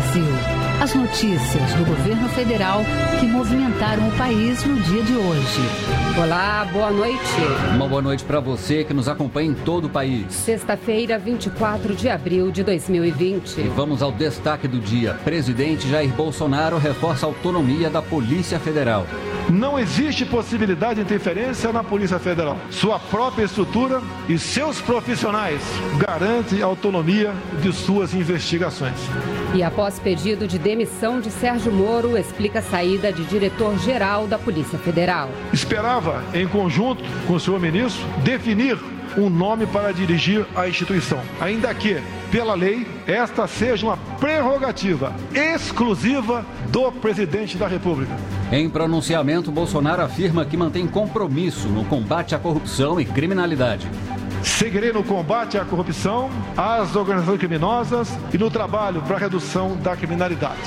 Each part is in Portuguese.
Brasil. As notícias do governo federal que movimentaram o país no dia de hoje. Olá, boa noite. Uma boa noite para você que nos acompanha em todo o país. Sexta-feira, 24 de abril de 2020. E vamos ao destaque do dia. Presidente Jair Bolsonaro reforça a autonomia da Polícia Federal. Não existe possibilidade de interferência na Polícia Federal. Sua própria estrutura e seus profissionais garantem a autonomia de suas investigações. E após pedido de demissão de Sérgio Moro, explica a saída de diretor-geral da Polícia Federal. Esperava, em conjunto com o senhor ministro, definir um nome para dirigir a instituição, ainda que, pela lei, esta seja uma prerrogativa exclusiva do presidente da República. Em pronunciamento, Bolsonaro afirma que mantém compromisso no combate à corrupção e criminalidade. Seguirei no combate à corrupção, às organizações criminosas e no trabalho para a redução da criminalidade.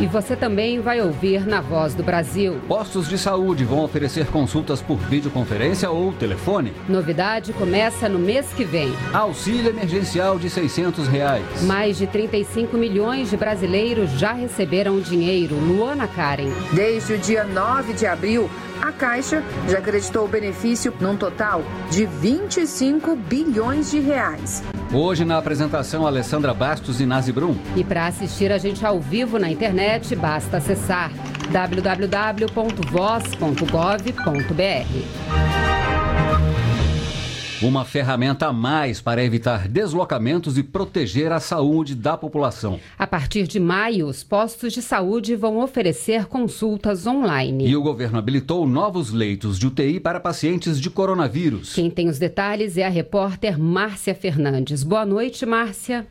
E você também vai ouvir na Voz do Brasil. Postos de saúde vão oferecer consultas por videoconferência ou telefone. Novidade começa no mês que vem. Auxílio emergencial de 600 reais. Mais de 35 milhões de brasileiros já receberam o dinheiro. Luana Karen. Desde o dia 9 de abril, a Caixa já acreditou o benefício num total de 25 bilhões de reais. Hoje na apresentação Alessandra Bastos e Nazi Brum. E para assistir a gente ao vivo na internet, basta acessar www.voz.gov.br. Uma ferramenta a mais para evitar deslocamentos e proteger a saúde da população. A partir de maio, os postos de saúde vão oferecer consultas online. E o governo habilitou novos leitos de UTI para pacientes de coronavírus. Quem tem os detalhes é a repórter Márcia Fernandes. Boa noite, Márcia.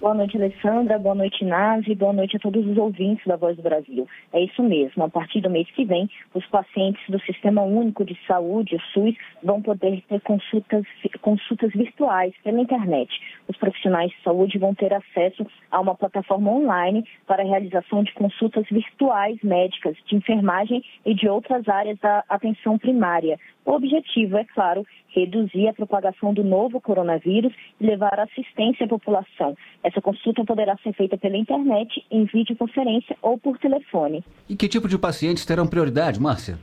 Boa noite, Alessandra. Boa noite, Nave. Boa noite a todos os ouvintes da Voz do Brasil. É isso mesmo. A partir do mês que vem, os pacientes do Sistema Único de Saúde, o SUS, vão poder ter consultas, consultas virtuais pela internet. Os profissionais de saúde vão ter acesso a uma plataforma online para a realização de consultas virtuais médicas, de enfermagem e de outras áreas da atenção primária. O objetivo, é claro, reduzir a propagação do novo coronavírus e levar assistência à população. Essa consulta poderá ser feita pela internet, em videoconferência ou por telefone. E que tipo de pacientes terão prioridade, Márcia?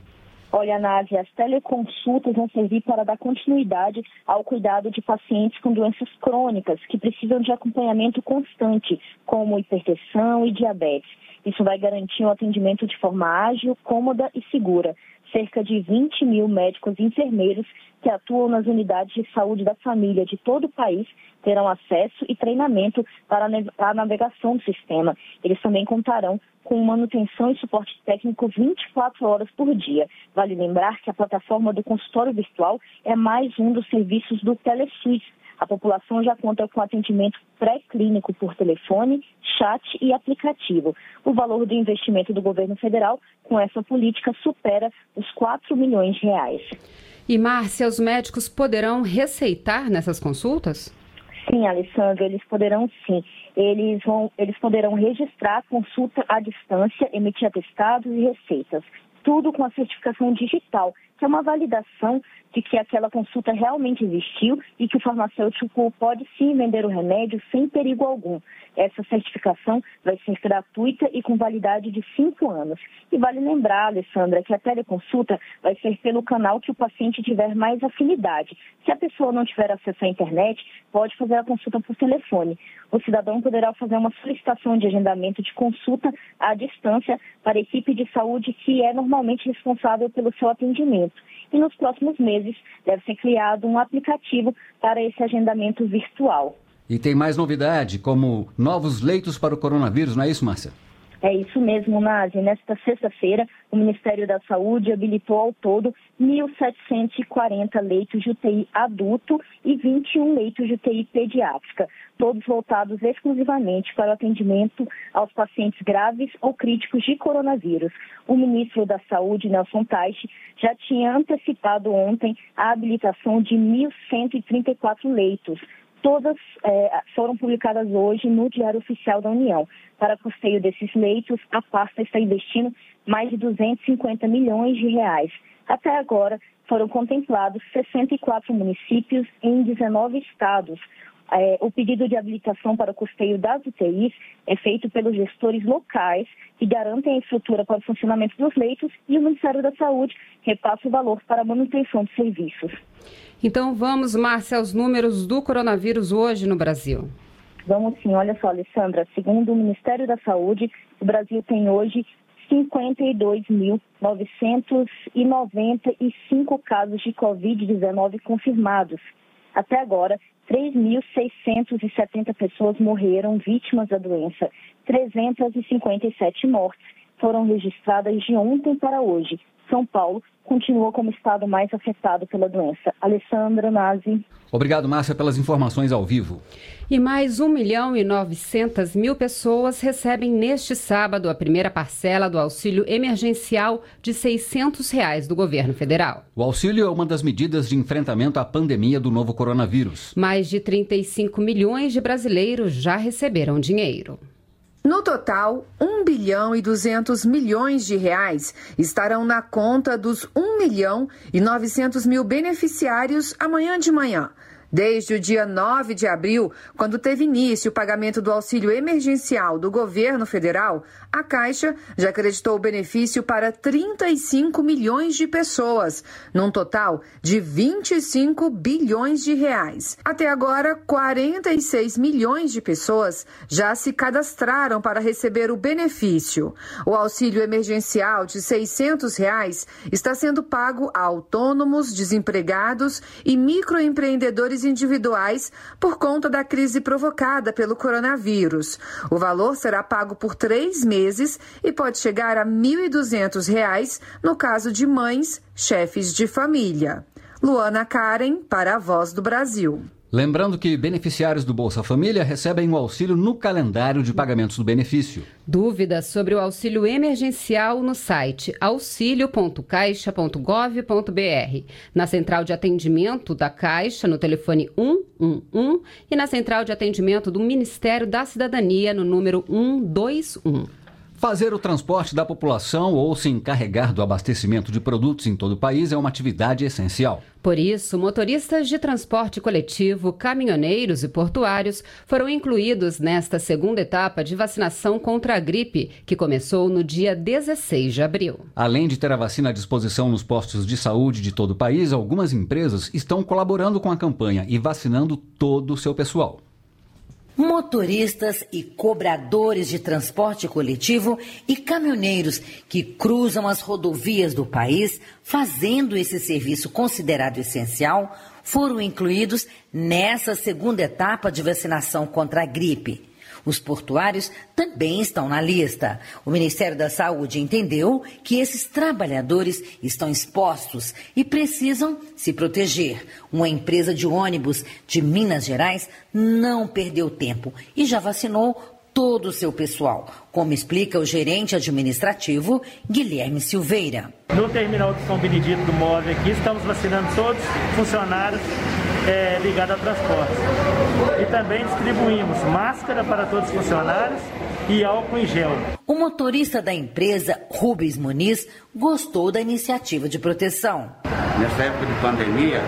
Olha, Nádia, as teleconsultas vão servir para dar continuidade ao cuidado de pacientes com doenças crônicas que precisam de acompanhamento constante, como hipertensão e diabetes. Isso vai garantir um atendimento de forma ágil, cômoda e segura cerca de 20 mil médicos e enfermeiros que atuam nas unidades de saúde da família de todo o país terão acesso e treinamento para a navegação do sistema. Eles também contarão com manutenção e suporte técnico 24 horas por dia. Vale lembrar que a plataforma do consultório virtual é mais um dos serviços do TeleSUS, a população já conta com atendimento pré-clínico por telefone, chat e aplicativo. O valor do investimento do governo federal com essa política supera os 4 milhões de reais. E, Márcia, os médicos poderão receitar nessas consultas? Sim, Alessandro, eles poderão sim. Eles, vão, eles poderão registrar consulta à distância, emitir atestados e receitas. Tudo com a certificação digital, que é uma validação de que aquela consulta realmente existiu e que o farmacêutico pode sim vender o remédio sem perigo algum. Essa certificação vai ser gratuita e com validade de cinco anos. E vale lembrar, Alessandra, que a teleconsulta vai ser pelo canal que o paciente tiver mais afinidade. Se a pessoa não tiver acesso à internet, pode fazer a consulta por telefone. O cidadão poderá fazer uma solicitação de agendamento de consulta à distância para a equipe de saúde que é normalmente responsável pelo seu atendimento e nos próximos meses deve ser criado um aplicativo para esse agendamento virtual. E tem mais novidade, como novos leitos para o coronavírus, não é isso, Márcia? É isso mesmo, Nazi. Nesta sexta-feira, o Ministério da Saúde habilitou ao todo 1.740 leitos de UTI adulto e 21 leitos de UTI pediátrica, todos voltados exclusivamente para o atendimento aos pacientes graves ou críticos de coronavírus. O ministro da Saúde, Nelson Teich, já tinha antecipado ontem a habilitação de 1.134 leitos todas é, foram publicadas hoje no Diário Oficial da União. Para custeio desses leitos, a pasta está investindo mais de 250 milhões de reais. Até agora, foram contemplados 64 municípios em 19 estados. É, o pedido de habilitação para o custeio das UTIs é feito pelos gestores locais que garantem a estrutura para o funcionamento dos leitos e o Ministério da Saúde repassa o valor para a manutenção dos serviços. Então vamos, Márcia, aos números do coronavírus hoje no Brasil. Vamos sim, olha só, Alessandra, segundo o Ministério da Saúde, o Brasil tem hoje 52.995 casos de Covid-19 confirmados. Até agora, 3.670 pessoas morreram vítimas da doença. 357 mortes foram registradas de ontem para hoje. São Paulo continua como estado mais afetado pela doença. Alessandra Nazi. Obrigado, Márcia, pelas informações ao vivo. E mais 1 milhão e 900 mil pessoas recebem neste sábado a primeira parcela do auxílio emergencial de 600 reais do governo federal. O auxílio é uma das medidas de enfrentamento à pandemia do novo coronavírus. Mais de 35 milhões de brasileiros já receberam dinheiro. No total, 1 bilhão e 200 milhões de reais estarão na conta dos 1 milhão e 900 mil beneficiários amanhã de manhã. Desde o dia 9 de abril, quando teve início o pagamento do auxílio emergencial do governo federal, a Caixa já acreditou o benefício para 35 milhões de pessoas, num total de 25 bilhões de reais. Até agora, 46 milhões de pessoas já se cadastraram para receber o benefício. O auxílio emergencial de 600 reais está sendo pago a autônomos, desempregados e microempreendedores individuais por conta da crise provocada pelo coronavírus. O valor será pago por três meses e pode chegar a R$ 1.200 no caso de mães, chefes de família. Luana Karen, para a Voz do Brasil. Lembrando que beneficiários do Bolsa Família recebem o auxílio no calendário de pagamentos do benefício. Dúvidas sobre o auxílio emergencial no site auxilio.caixa.gov.br, na central de atendimento da Caixa no telefone 111 e na central de atendimento do Ministério da Cidadania no número 121. Fazer o transporte da população ou se encarregar do abastecimento de produtos em todo o país é uma atividade essencial. Por isso, motoristas de transporte coletivo, caminhoneiros e portuários foram incluídos nesta segunda etapa de vacinação contra a gripe, que começou no dia 16 de abril. Além de ter a vacina à disposição nos postos de saúde de todo o país, algumas empresas estão colaborando com a campanha e vacinando todo o seu pessoal. Motoristas e cobradores de transporte coletivo e caminhoneiros que cruzam as rodovias do país fazendo esse serviço considerado essencial foram incluídos nessa segunda etapa de vacinação contra a gripe. Os portuários também estão na lista. O Ministério da Saúde entendeu que esses trabalhadores estão expostos e precisam se proteger. Uma empresa de ônibus de Minas Gerais não perdeu tempo e já vacinou todo o seu pessoal, como explica o gerente administrativo Guilherme Silveira. No terminal de São Benedito do Móvel aqui, estamos vacinando todos os funcionários é, ligados ao transporte. E também distribuímos máscara para todos os funcionários e álcool em gel. O motorista da empresa, Rubens Muniz, gostou da iniciativa de proteção. Nessa época de pandemia,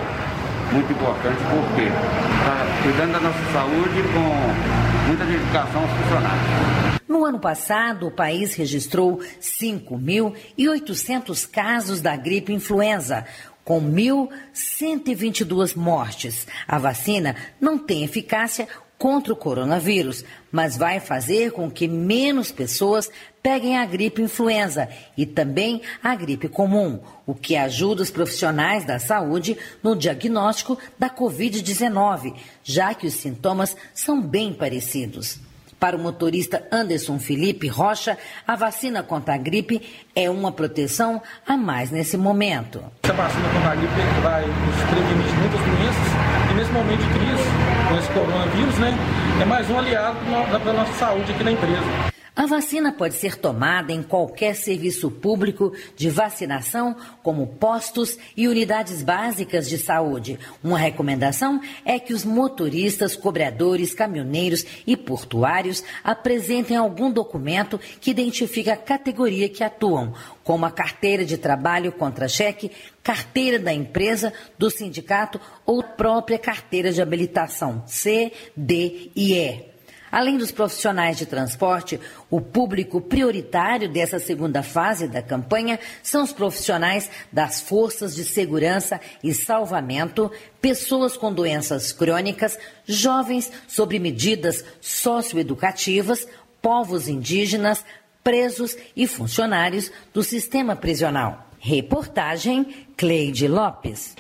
muito importante porque está cuidando da nossa saúde com muita dedicação aos funcionários. No ano passado, o país registrou 5.800 casos da gripe influenza, com 1.122 mortes. A vacina não tem eficácia contra o coronavírus, mas vai fazer com que menos pessoas peguem a gripe influenza e também a gripe comum, o que ajuda os profissionais da saúde no diagnóstico da Covid-19, já que os sintomas são bem parecidos. Para o motorista Anderson Felipe Rocha, a vacina contra a gripe é uma proteção a mais nesse momento. Essa vacina contra a gripe vai nos prevenir muitas doenças e nesse momento de crise, com esse coronavírus, né, é mais um aliado para a nossa saúde aqui na empresa. A vacina pode ser tomada em qualquer serviço público de vacinação, como postos e unidades básicas de saúde. Uma recomendação é que os motoristas, cobradores, caminhoneiros e portuários apresentem algum documento que identifique a categoria que atuam, como a carteira de trabalho contra cheque, carteira da empresa, do sindicato ou própria carteira de habilitação C, D e E. Além dos profissionais de transporte, o público prioritário dessa segunda fase da campanha são os profissionais das forças de segurança e salvamento, pessoas com doenças crônicas, jovens sobre medidas socioeducativas, povos indígenas, presos e funcionários do sistema prisional. Reportagem Cleide Lopes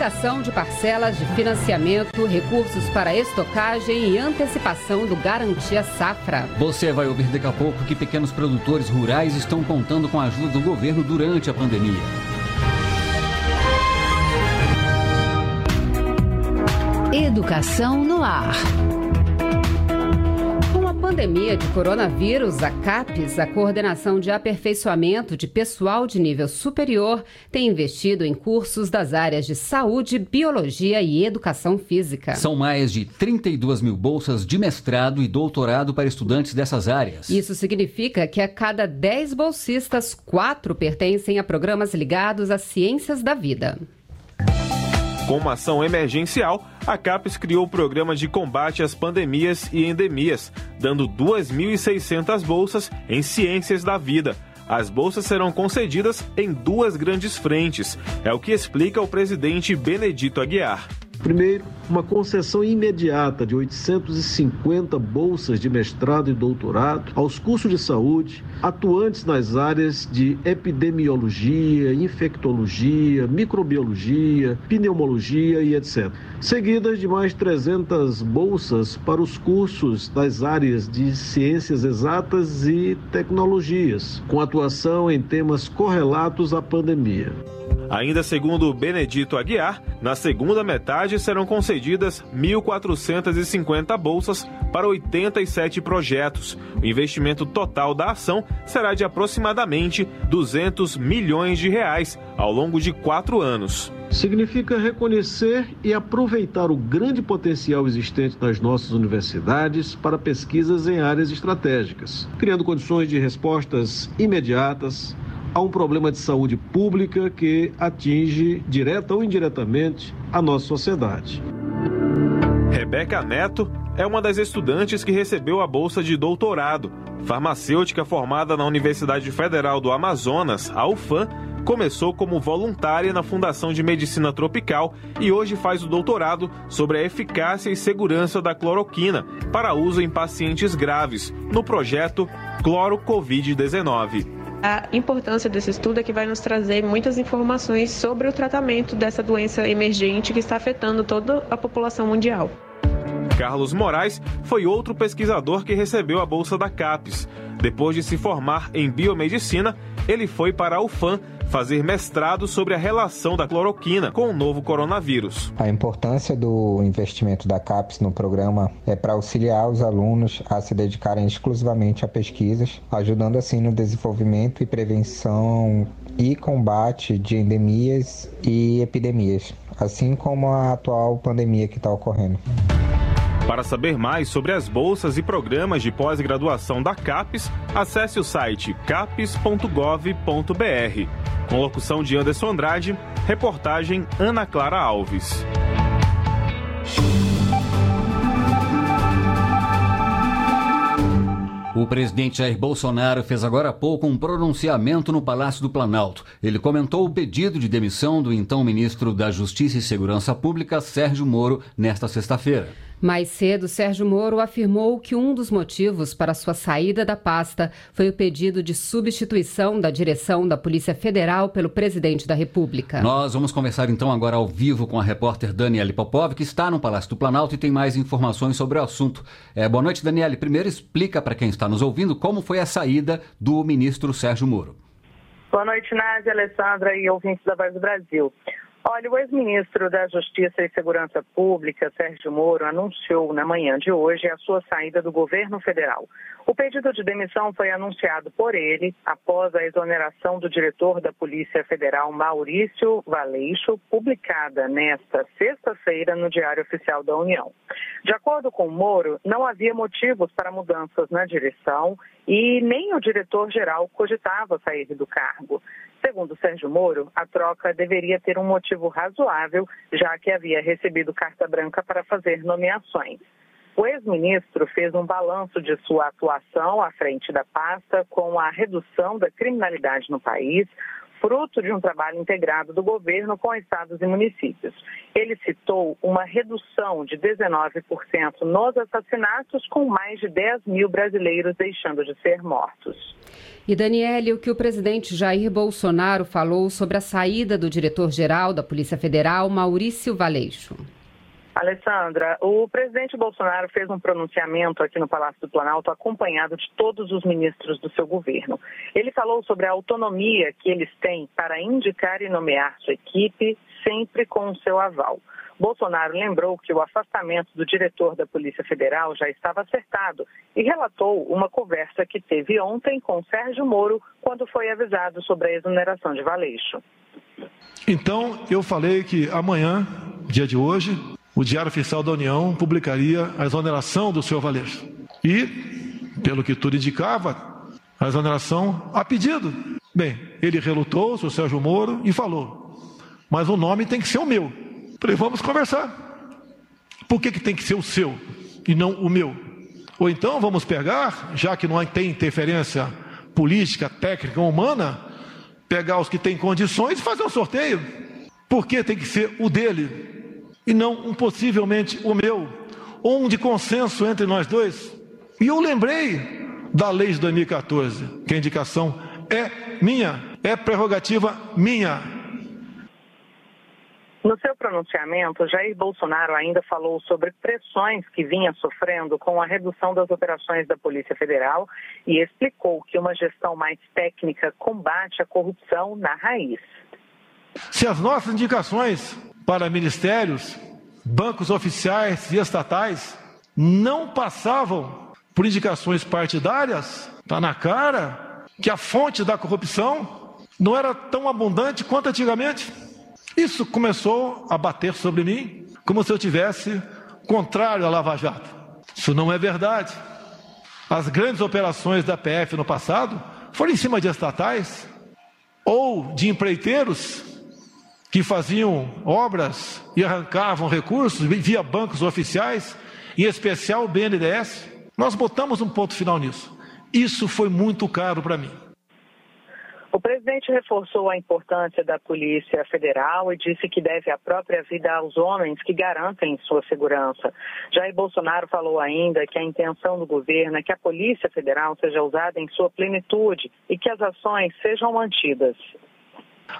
prorrogação de parcelas de financiamento, recursos para estocagem e antecipação do Garantia Safra. Você vai ouvir daqui a pouco que pequenos produtores rurais estão contando com a ajuda do governo durante a pandemia. Educação no ar pandemia de coronavírus, a CAPES, a Coordenação de Aperfeiçoamento de Pessoal de Nível Superior, tem investido em cursos das áreas de saúde, biologia e educação física. São mais de 32 mil bolsas de mestrado e doutorado para estudantes dessas áreas. Isso significa que a cada 10 bolsistas, quatro pertencem a programas ligados às ciências da vida. Com uma ação emergencial, a CAPES criou o programa de combate às pandemias e endemias, dando 2.600 bolsas em ciências da vida. As bolsas serão concedidas em duas grandes frentes, é o que explica o presidente Benedito Aguiar. Primeiro, uma concessão imediata de 850 bolsas de mestrado e doutorado aos cursos de saúde atuantes nas áreas de epidemiologia, infectologia, microbiologia, pneumologia e etc. Seguidas de mais 300 bolsas para os cursos das áreas de ciências exatas e tecnologias, com atuação em temas correlatos à pandemia. Ainda segundo Benedito Aguiar, na segunda metade serão concedidas 1.450 bolsas para 87 projetos. O investimento total da ação será de aproximadamente 200 milhões de reais ao longo de quatro anos. Significa reconhecer e aproveitar o grande potencial existente nas nossas universidades para pesquisas em áreas estratégicas, criando condições de respostas imediatas a um problema de saúde pública que atinge, direta ou indiretamente, a nossa sociedade. Rebeca Neto é uma das estudantes que recebeu a bolsa de doutorado. Farmacêutica formada na Universidade Federal do Amazonas, a UFAM, começou como voluntária na Fundação de Medicina Tropical e hoje faz o doutorado sobre a eficácia e segurança da cloroquina para uso em pacientes graves, no projeto Cloro Covid-19. A importância desse estudo é que vai nos trazer muitas informações sobre o tratamento dessa doença emergente que está afetando toda a população mundial. Carlos Moraes foi outro pesquisador que recebeu a bolsa da CAPES. Depois de se formar em biomedicina, ele foi para a UFAM fazer mestrado sobre a relação da cloroquina com o novo coronavírus. A importância do investimento da CAPES no programa é para auxiliar os alunos a se dedicarem exclusivamente a pesquisas, ajudando assim no desenvolvimento e prevenção e combate de endemias e epidemias, assim como a atual pandemia que está ocorrendo. Para saber mais sobre as bolsas e programas de pós-graduação da CAPES, acesse o site capes.gov.br. Com locução de Anderson Andrade, reportagem Ana Clara Alves. O presidente Jair Bolsonaro fez agora há pouco um pronunciamento no Palácio do Planalto. Ele comentou o pedido de demissão do então ministro da Justiça e Segurança Pública, Sérgio Moro, nesta sexta-feira. Mais cedo, Sérgio Moro afirmou que um dos motivos para sua saída da pasta foi o pedido de substituição da direção da Polícia Federal pelo presidente da República. Nós vamos conversar então agora ao vivo com a repórter Daniele Popov, que está no Palácio do Planalto e tem mais informações sobre o assunto. É, boa noite, Daniele. Primeiro, explica para quem está nos ouvindo como foi a saída do ministro Sérgio Moro. Boa noite, Nádia, Alessandra e ouvintes da Voz do Brasil. Olha, o ex-ministro da Justiça e Segurança Pública, Sérgio Moro, anunciou na manhã de hoje a sua saída do governo federal. O pedido de demissão foi anunciado por ele após a exoneração do diretor da Polícia Federal, Maurício Valeixo, publicada nesta sexta-feira no Diário Oficial da União. De acordo com Moro, não havia motivos para mudanças na direção e nem o diretor-geral cogitava sair do cargo. Segundo Sérgio Moro, a troca deveria ter um motivo razoável, já que havia recebido carta branca para fazer nomeações. O ex-ministro fez um balanço de sua atuação à frente da pasta com a redução da criminalidade no país, fruto de um trabalho integrado do governo com estados e municípios. Ele citou uma redução de 19% nos assassinatos, com mais de 10 mil brasileiros deixando de ser mortos. E Daniele, o que o presidente Jair Bolsonaro falou sobre a saída do diretor-geral da Polícia Federal, Maurício Valeixo. Alessandra, o presidente Bolsonaro fez um pronunciamento aqui no Palácio do Planalto acompanhado de todos os ministros do seu governo. Ele falou sobre a autonomia que eles têm para indicar e nomear sua equipe, sempre com o seu aval. Bolsonaro lembrou que o afastamento do diretor da Polícia Federal já estava acertado e relatou uma conversa que teve ontem com Sérgio Moro quando foi avisado sobre a exoneração de Valeixo. Então, eu falei que amanhã, dia de hoje, o Diário Oficial da União publicaria a exoneração do senhor Valeixo. E, pelo que tudo indicava, a exoneração a pedido. Bem, ele relutou, o Sérgio Moro, e falou: mas o nome tem que ser o meu. Falei, vamos conversar. Por que, que tem que ser o seu e não o meu? Ou então vamos pegar, já que não tem interferência política, técnica, humana, pegar os que têm condições e fazer um sorteio. Por que tem que ser o dele? E não um possivelmente o meu, ou um de consenso entre nós dois. E eu lembrei da lei de 2014, que a indicação é minha, é prerrogativa minha. No seu pronunciamento, Jair Bolsonaro ainda falou sobre pressões que vinha sofrendo com a redução das operações da Polícia Federal e explicou que uma gestão mais técnica combate a corrupção na raiz. Se as nossas indicações para ministérios, bancos oficiais e estatais não passavam por indicações partidárias, está na cara que a fonte da corrupção não era tão abundante quanto antigamente. Isso começou a bater sobre mim como se eu tivesse contrário à Lava Jato. Isso não é verdade. As grandes operações da PF no passado foram em cima de estatais ou de empreiteiros que faziam obras e arrancavam recursos via bancos oficiais, em especial o BNDES, nós botamos um ponto final nisso. Isso foi muito caro para mim. O presidente reforçou a importância da Polícia Federal e disse que deve a própria vida aos homens que garantem sua segurança. Jair Bolsonaro falou ainda que a intenção do governo é que a Polícia Federal seja usada em sua plenitude e que as ações sejam mantidas.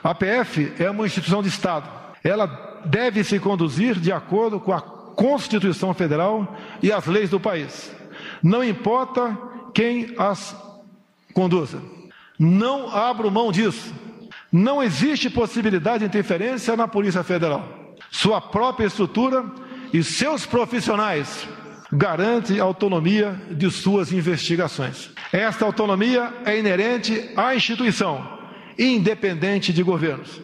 A PF é uma instituição de Estado. Ela deve se conduzir de acordo com a Constituição Federal e as leis do país. Não importa quem as conduza. Não abro mão disso. Não existe possibilidade de interferência na Polícia Federal. Sua própria estrutura e seus profissionais garantem a autonomia de suas investigações. Esta autonomia é inerente à instituição independente de governos.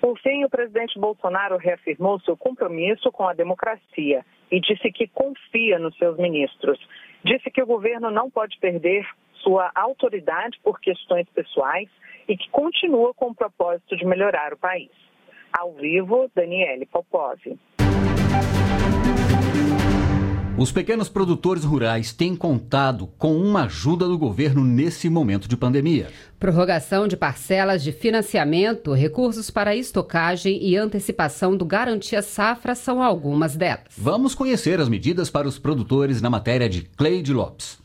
Por fim, o presidente Bolsonaro reafirmou seu compromisso com a democracia e disse que confia nos seus ministros. Disse que o governo não pode perder sua autoridade por questões pessoais e que continua com o propósito de melhorar o país. Ao vivo, Daniele Popov. Os pequenos produtores rurais têm contado com uma ajuda do governo nesse momento de pandemia. Prorrogação de parcelas de financiamento, recursos para estocagem e antecipação do Garantia Safra são algumas delas. Vamos conhecer as medidas para os produtores na matéria de Cleide Lopes.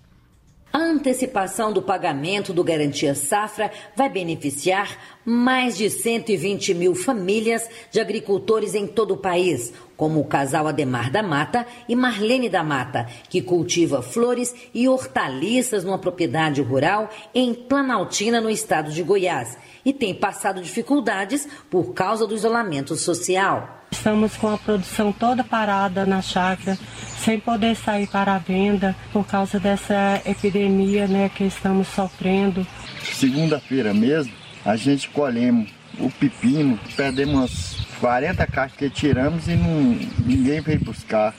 A antecipação do pagamento do Garantia Safra vai beneficiar mais de 120 mil famílias de agricultores em todo o país, como o casal Ademar da Mata e Marlene da Mata, que cultiva flores e hortaliças numa propriedade rural em Planaltina, no estado de Goiás, e tem passado dificuldades por causa do isolamento social. Estamos com a produção toda parada na chácara, sem poder sair para a venda por causa dessa epidemia né, que estamos sofrendo. Segunda-feira mesmo, a gente colhemos o pepino, perdemos umas 40 caixas que tiramos e não, ninguém veio buscar.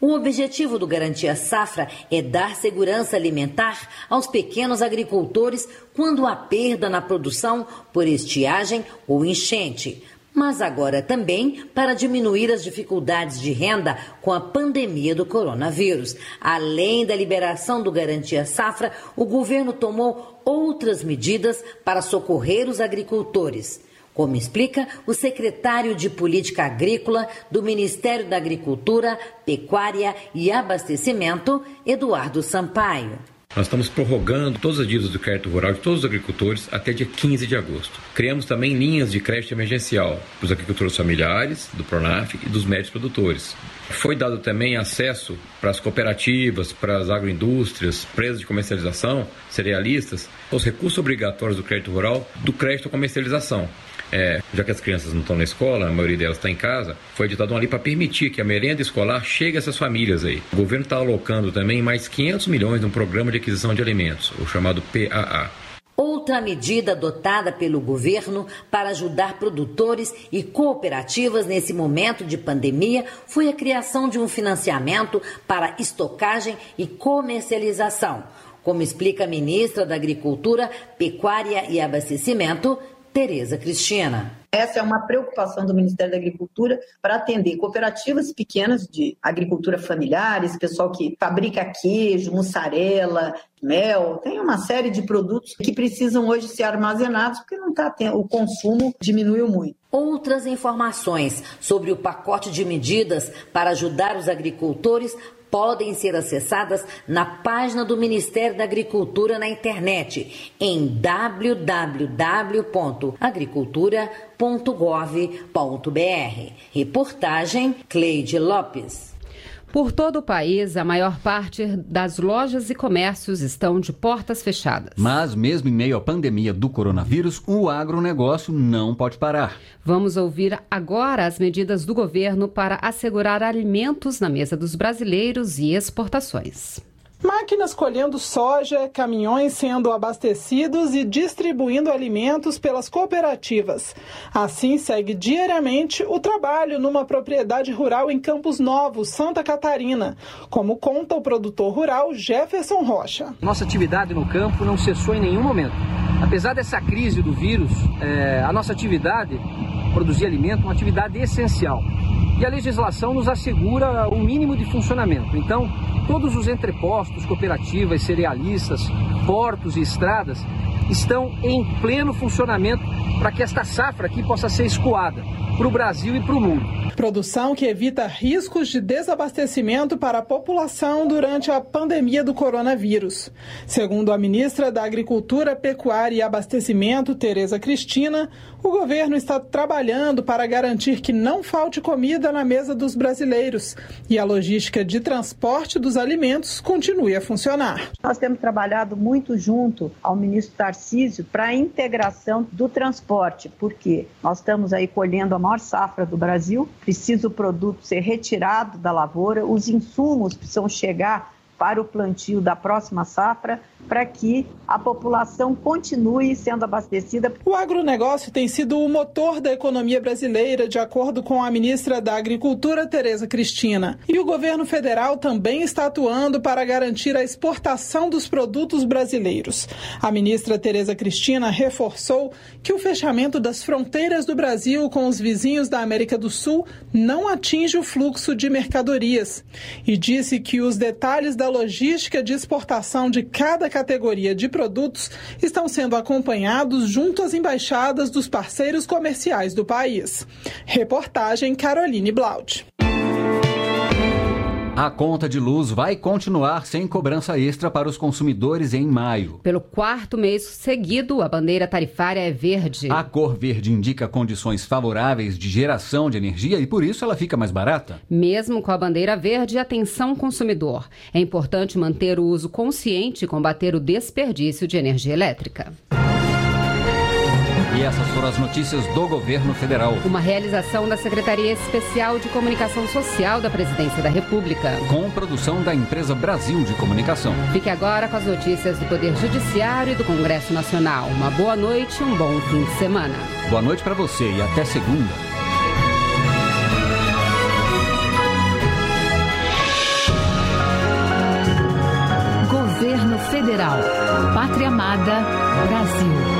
O objetivo do Garantia Safra é dar segurança alimentar aos pequenos agricultores quando há perda na produção por estiagem ou enchente. Mas agora também para diminuir as dificuldades de renda com a pandemia do coronavírus. Além da liberação do Garantia Safra, o governo tomou outras medidas para socorrer os agricultores como explica o secretário de Política Agrícola do Ministério da Agricultura, Pecuária e Abastecimento, Eduardo Sampaio. Nós estamos prorrogando todas as dívidas do crédito rural de todos os agricultores até dia 15 de agosto. Criamos também linhas de crédito emergencial para os agricultores familiares, do Pronaf e dos médios produtores. Foi dado também acesso para as cooperativas, para as agroindústrias, empresas de comercialização, cerealistas, os recursos obrigatórios do crédito rural do crédito à comercialização é, já que as crianças não estão na escola, a maioria delas está em casa, foi editado uma lei para permitir que a merenda escolar chegue a essas famílias aí. O governo está alocando também mais 500 milhões num programa de aquisição de alimentos, o chamado PAA. Outra medida adotada pelo governo para ajudar produtores e cooperativas nesse momento de pandemia foi a criação de um financiamento para estocagem e comercialização. Como explica a ministra da Agricultura, Pecuária e Abastecimento, Tereza Cristina. Essa é uma preocupação do Ministério da Agricultura para atender cooperativas pequenas de agricultura familiar, esse pessoal que fabrica queijo, mussarela, mel, tem uma série de produtos que precisam hoje ser armazenados porque não tá o consumo diminuiu muito. Outras informações sobre o pacote de medidas para ajudar os agricultores podem ser acessadas na página do Ministério da Agricultura na internet em www.agricultura.gov.br. Reportagem Cleide Lopes. Por todo o país, a maior parte das lojas e comércios estão de portas fechadas. Mas, mesmo em meio à pandemia do coronavírus, o agronegócio não pode parar. Vamos ouvir agora as medidas do governo para assegurar alimentos na mesa dos brasileiros e exportações. Máquinas colhendo soja, caminhões sendo abastecidos e distribuindo alimentos pelas cooperativas. Assim segue diariamente o trabalho numa propriedade rural em Campos Novos, Santa Catarina, como conta o produtor rural Jefferson Rocha. Nossa atividade no campo não cessou em nenhum momento. Apesar dessa crise do vírus, é, a nossa atividade, produzir alimento, é uma atividade essencial. E a legislação nos assegura o mínimo de funcionamento. Então, todos os entrepostos, cooperativas, cerealistas, portos e estradas estão em pleno funcionamento para que esta safra aqui possa ser escoada para o Brasil e para o mundo. Produção que evita riscos de desabastecimento para a população durante a pandemia do coronavírus. Segundo a ministra da Agricultura, Pecuária e Abastecimento, Tereza Cristina, o governo está trabalhando para garantir que não falte comida na mesa dos brasileiros e a logística de transporte dos alimentos continue a funcionar. Nós temos trabalhado muito junto ao ministro Tarcísio para a integração do transporte, porque nós estamos aí colhendo a maior safra do Brasil, precisa o produto ser retirado da lavoura, os insumos precisam chegar para o plantio da próxima safra para que a população continue sendo abastecida. O agronegócio tem sido o motor da economia brasileira, de acordo com a ministra da Agricultura, Tereza Cristina. E o governo federal também está atuando para garantir a exportação dos produtos brasileiros. A ministra Tereza Cristina reforçou que o fechamento das fronteiras do Brasil com os vizinhos da América do Sul não atinge o fluxo de mercadorias e disse que os detalhes da logística de exportação de cada categoria de produtos estão sendo acompanhados junto às embaixadas dos parceiros comerciais do país. Reportagem Caroline Blaut. A conta de luz vai continuar sem cobrança extra para os consumidores em maio. Pelo quarto mês seguido, a bandeira tarifária é verde. A cor verde indica condições favoráveis de geração de energia e por isso ela fica mais barata. Mesmo com a bandeira verde, atenção consumidor. É importante manter o uso consciente e combater o desperdício de energia elétrica. E essas foram as notícias do governo federal. Uma realização da Secretaria Especial de Comunicação Social da Presidência da República. Com produção da empresa Brasil de Comunicação. Fique agora com as notícias do Poder Judiciário e do Congresso Nacional. Uma boa noite e um bom fim de semana. Boa noite para você e até segunda. Governo Federal. Pátria Amada. Brasil.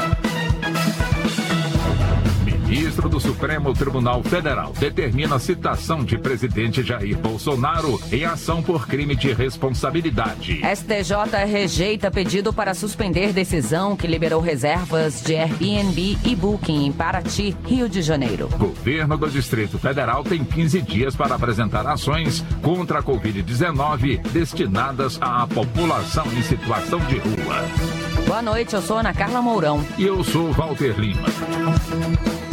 Ministro do Supremo Tribunal Federal determina a citação de presidente Jair Bolsonaro em ação por crime de responsabilidade. STJ rejeita pedido para suspender decisão que liberou reservas de Airbnb e Booking em Paraty, Rio de Janeiro. Governo do Distrito Federal tem 15 dias para apresentar ações contra a Covid-19 destinadas à população em situação de rua. Boa noite, eu sou Ana Carla Mourão. E eu sou Walter Lima.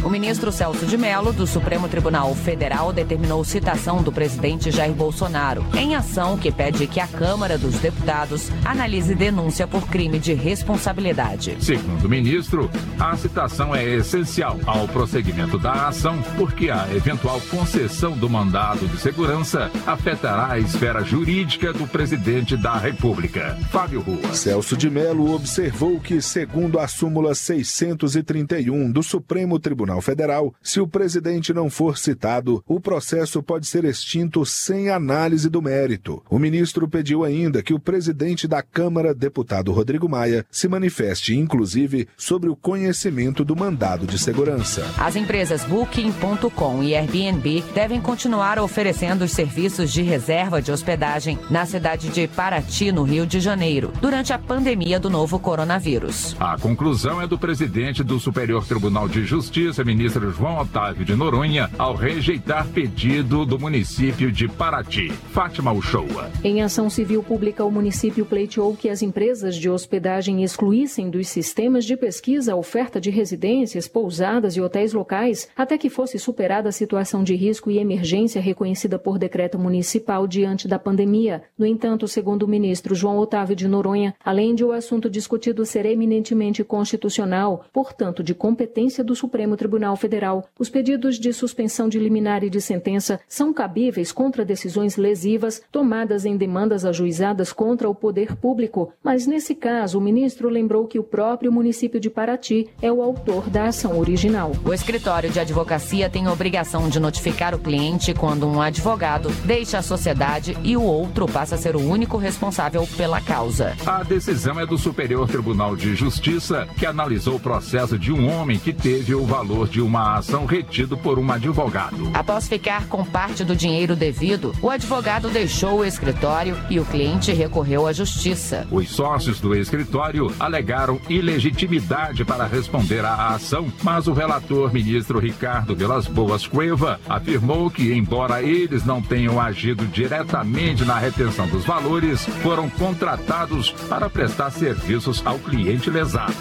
O ministro Celso de Mello, do Supremo Tribunal Federal, determinou citação do presidente Jair Bolsonaro em ação que pede que a Câmara dos Deputados analise denúncia por crime de responsabilidade. Segundo o ministro, a citação é essencial ao prosseguimento da ação, porque a eventual concessão do mandado de segurança afetará a esfera jurídica do presidente da República. Fábio Rua. Celso de Mello observou que, segundo a súmula 631 do Supremo Tribunal Federal, se o presidente não for citado, o processo pode ser extinto sem análise do mérito. O ministro pediu ainda que o presidente da Câmara, deputado Rodrigo Maia, se manifeste, inclusive, sobre o conhecimento do mandado de segurança. As empresas Booking.com e Airbnb devem continuar oferecendo os serviços de reserva de hospedagem na cidade de Paraty, no Rio de Janeiro, durante a pandemia do novo coronavírus. A conclusão é do presidente do Superior Tribunal de Justiça, ministro João Otávio de Noronha, ao rejeitar pedido do município de Paraty. Fátima Uchoa. Em ação civil pública, o município pleiteou que as empresas de hospedagem excluíssem dos sistemas de pesquisa a oferta de residências, pousadas e hotéis locais, até que fosse superada a situação de risco e emergência reconhecida por decreto municipal diante da pandemia. No entanto, segundo o ministro João Otávio de Noronha, além de o assunto discutido ser eminentemente constitucional, portanto, de competência do Supremo Tribunal Federal, os pedidos de suspensão de liminar e de sentença são cabíveis contra decisões lesivas tomadas em demandas ajuizadas contra o poder público, mas nesse caso o ministro lembrou que o próprio município de Paraty é o autor da ação original. O escritório de advocacia tem a obrigação de notificar o cliente quando um advogado deixa a sociedade e o outro passa a ser o único responsável pela causa. A decisão é do Superior Tribunal de Justiça, que analisou o processo de um homem que teve o valor de uma ação retido por um advogado. Após ficar com parte do dinheiro devido, o advogado deixou o escritório e o cliente recorreu à justiça. Os sócios do escritório alegaram ilegitimidade para responder à ação, mas o relator ministro Ricardo Vilas Boas Cueva afirmou que, embora eles não tenham agido diretamente na retenção dos valores, foram contratados para prestar serviços ao cliente lesado.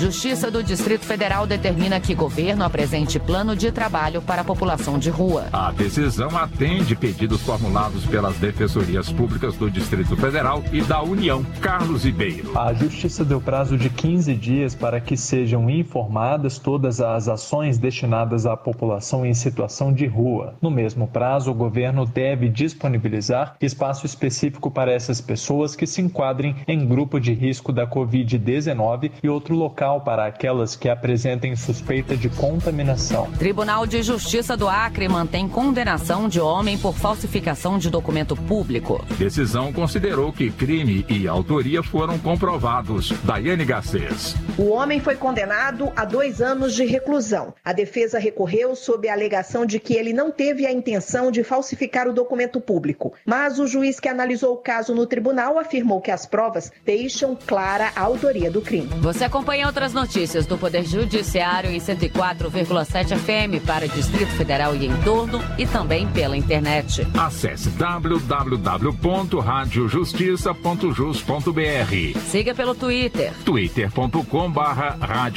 Justiça do Distrito Federal determina que governo apresente plano de trabalho para a população de rua. A decisão atende pedidos formulados pelas defensorias públicas do Distrito Federal e da União. Carlos Ribeiro. A Justiça deu prazo de 15 dias para que sejam informadas todas as ações destinadas à população em situação de rua. No mesmo prazo, o governo deve disponibilizar espaço específico para essas pessoas que se enquadrem em grupo de risco da Covid-19 e outro local para aquelas que apresentem suspeita de contaminação. Tribunal de Justiça do Acre mantém condenação de homem por falsificação de documento público. Decisão considerou que crime e autoria foram comprovados. Daiane Garcês. O homem foi condenado a dois anos de reclusão. A defesa recorreu sob a alegação de que ele não teve a intenção de falsificar o documento público. Mas o juiz que analisou o caso no tribunal afirmou que as provas deixam clara a autoria do crime. Você acompanha outras notícias do Poder Judiciário em 104,7 FM para Distrito Federal e em torno e também pela internet. Acesse www.radiojustiça.jus.br. Siga pelo Twitter.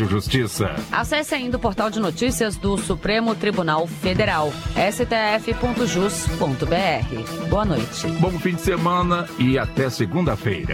Justiça. Acesse ainda o portal de notícias do Supremo Tribunal Federal, stf.jus.br. Boa noite. Bom fim de semana e até segunda-feira.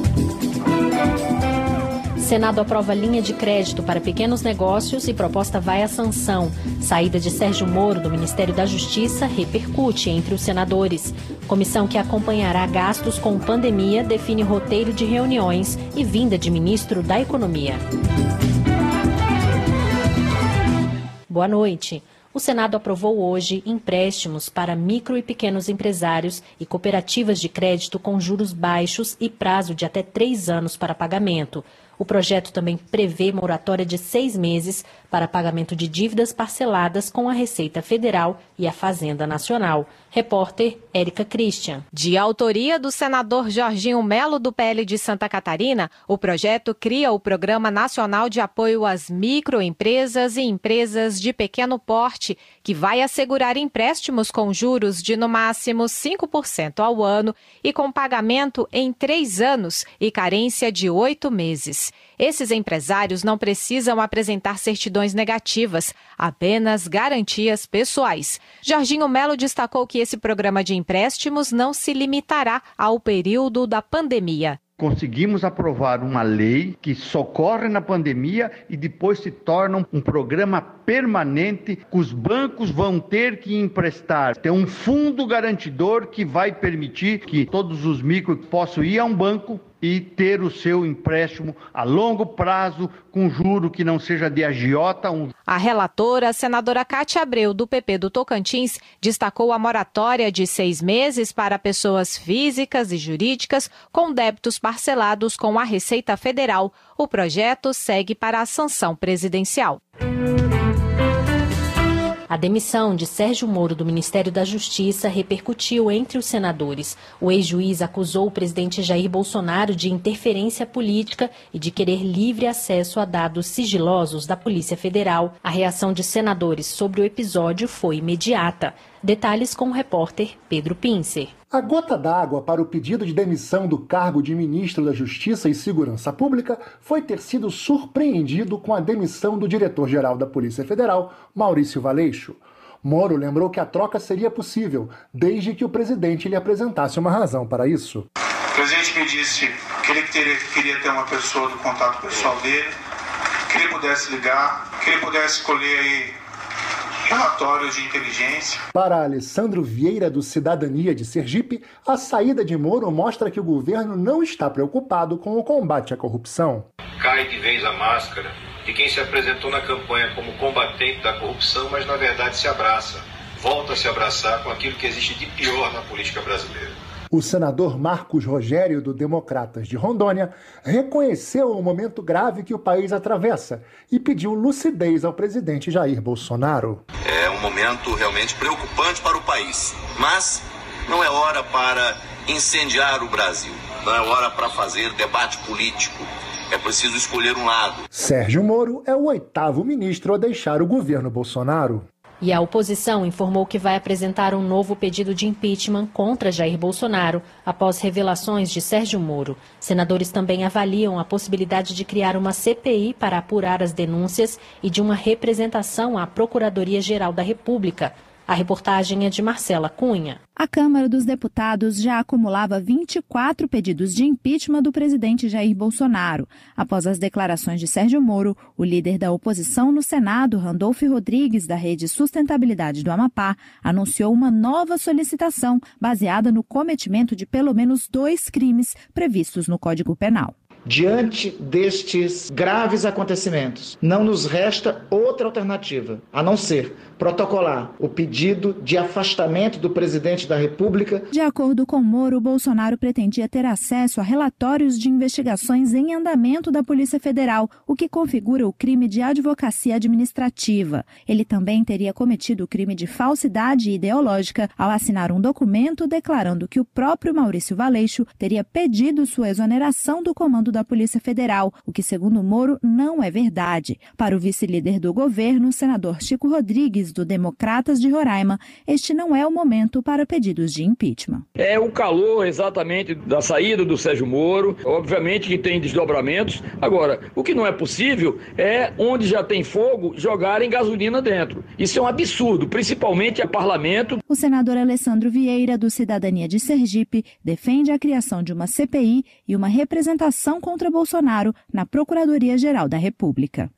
Senado aprova linha de crédito para pequenos negócios e proposta vai à sanção. Saída de Sérgio Moro do Ministério da Justiça repercute entre os senadores. Comissão que acompanhará gastos com pandemia define roteiro de reuniões e vinda de ministro da Economia. Boa noite. O Senado aprovou hoje empréstimos para micro e pequenos empresários e cooperativas de crédito com juros baixos e prazo de até três anos para pagamento. O projeto também prevê moratória de seis meses para pagamento de dívidas parceladas com a Receita Federal e a Fazenda Nacional. Repórter Érica Christian. De autoria do senador Jorginho Melo, do PL de Santa Catarina, o projeto cria o Programa Nacional de Apoio às Microempresas e Empresas de Pequeno Porte, que vai assegurar empréstimos com juros de no máximo 5% ao ano e com pagamento em três anos e carência de oito meses. Esses empresários não precisam apresentar certidões negativas, apenas garantias pessoais. Jorginho Melo destacou que esse programa de empréstimos não se limitará ao período da pandemia conseguimos aprovar uma lei que socorre na pandemia e depois se torna um programa permanente que os bancos vão ter que emprestar. Tem um fundo garantidor que vai permitir que todos os micro possam ir a um banco e ter o seu empréstimo a longo prazo, com juro que não seja de agiota. A relatora, a senadora Cátia Abreu, do PP do Tocantins, destacou a moratória de seis meses para pessoas físicas e jurídicas com débitos parcelados com a Receita Federal. O projeto segue para a sanção presidencial. A demissão de Sérgio Moro do Ministério da Justiça repercutiu entre os senadores. O ex-juiz acusou o presidente Jair Bolsonaro de interferência política e de querer livre acesso a dados sigilosos da Polícia Federal. A reação de senadores sobre o episódio foi imediata. Detalhes com o repórter Pedro Pincer. A gota d'água para o pedido de demissão do cargo de ministro da Justiça e Segurança Pública foi ter sido surpreendido com a demissão do diretor-geral da Polícia Federal, Maurício Valeixo. Moro lembrou que a troca seria possível, desde que o presidente lhe apresentasse uma razão para isso. O presidente me disse que ele teria, queria ter uma pessoa do contato pessoal dele, que ele pudesse ligar, que ele pudesse escolher aí relatórios de inteligência. Para Alessandro Vieira, do Cidadania de Sergipe, a saída de Moro mostra que o governo não está preocupado com o combate à corrupção. Cai de vez a máscara de quem se apresentou na campanha como combatente da corrupção, mas na verdade se abraça, volta a se abraçar com aquilo que existe de pior na política brasileira. O senador Marcos Rogério, do Democratas de Rondônia, reconheceu o momento grave que o país atravessa e pediu lucidez ao presidente Jair Bolsonaro. É um momento realmente preocupante para o país, mas não é hora para incendiar o Brasil, não é hora para fazer debate político. É preciso escolher um lado. Sérgio Moro é o oitavo ministro a deixar o governo Bolsonaro. E a oposição informou que vai apresentar um novo pedido de impeachment contra Jair Bolsonaro após revelações de Sérgio Moro. Senadores também avaliam a possibilidade de criar uma CPI para apurar as denúncias e de uma representação à Procuradoria-Geral da República. A reportagem é de Marcela Cunha. A Câmara dos Deputados já acumulava 24 pedidos de impeachment do presidente Jair Bolsonaro. Após as declarações de Sérgio Moro, o líder da oposição no Senado, Randolph Rodrigues, da Rede Sustentabilidade do Amapá, anunciou uma nova solicitação baseada no cometimento de pelo menos dois crimes previstos no Código Penal. Diante destes graves acontecimentos, não nos resta outra alternativa a não ser protocolar o pedido de afastamento do presidente da República. De acordo com Moro, Bolsonaro pretendia ter acesso a relatórios de investigações em andamento da Polícia Federal, o que configura o crime de advocacia administrativa. Ele também teria cometido o crime de falsidade ideológica ao assinar um documento declarando que o próprio Maurício Valeixo teria pedido sua exoneração do comando da Polícia Federal, o que, segundo Moro, não é verdade. Para o vice-líder do governo, senador Chico Rodrigues, do Democratas de Roraima, este não é o momento para pedidos de impeachment. É o calor exatamente da saída do Sérgio Moro, obviamente que tem desdobramentos. Agora, o que não é possível é onde já tem fogo jogarem gasolina dentro. Isso é um absurdo, principalmente a parlamento. O senador Alessandro Vieira, do Cidadania de Sergipe, defende a criação de uma CPI e uma representação contra Bolsonaro na Procuradoria-Geral da República.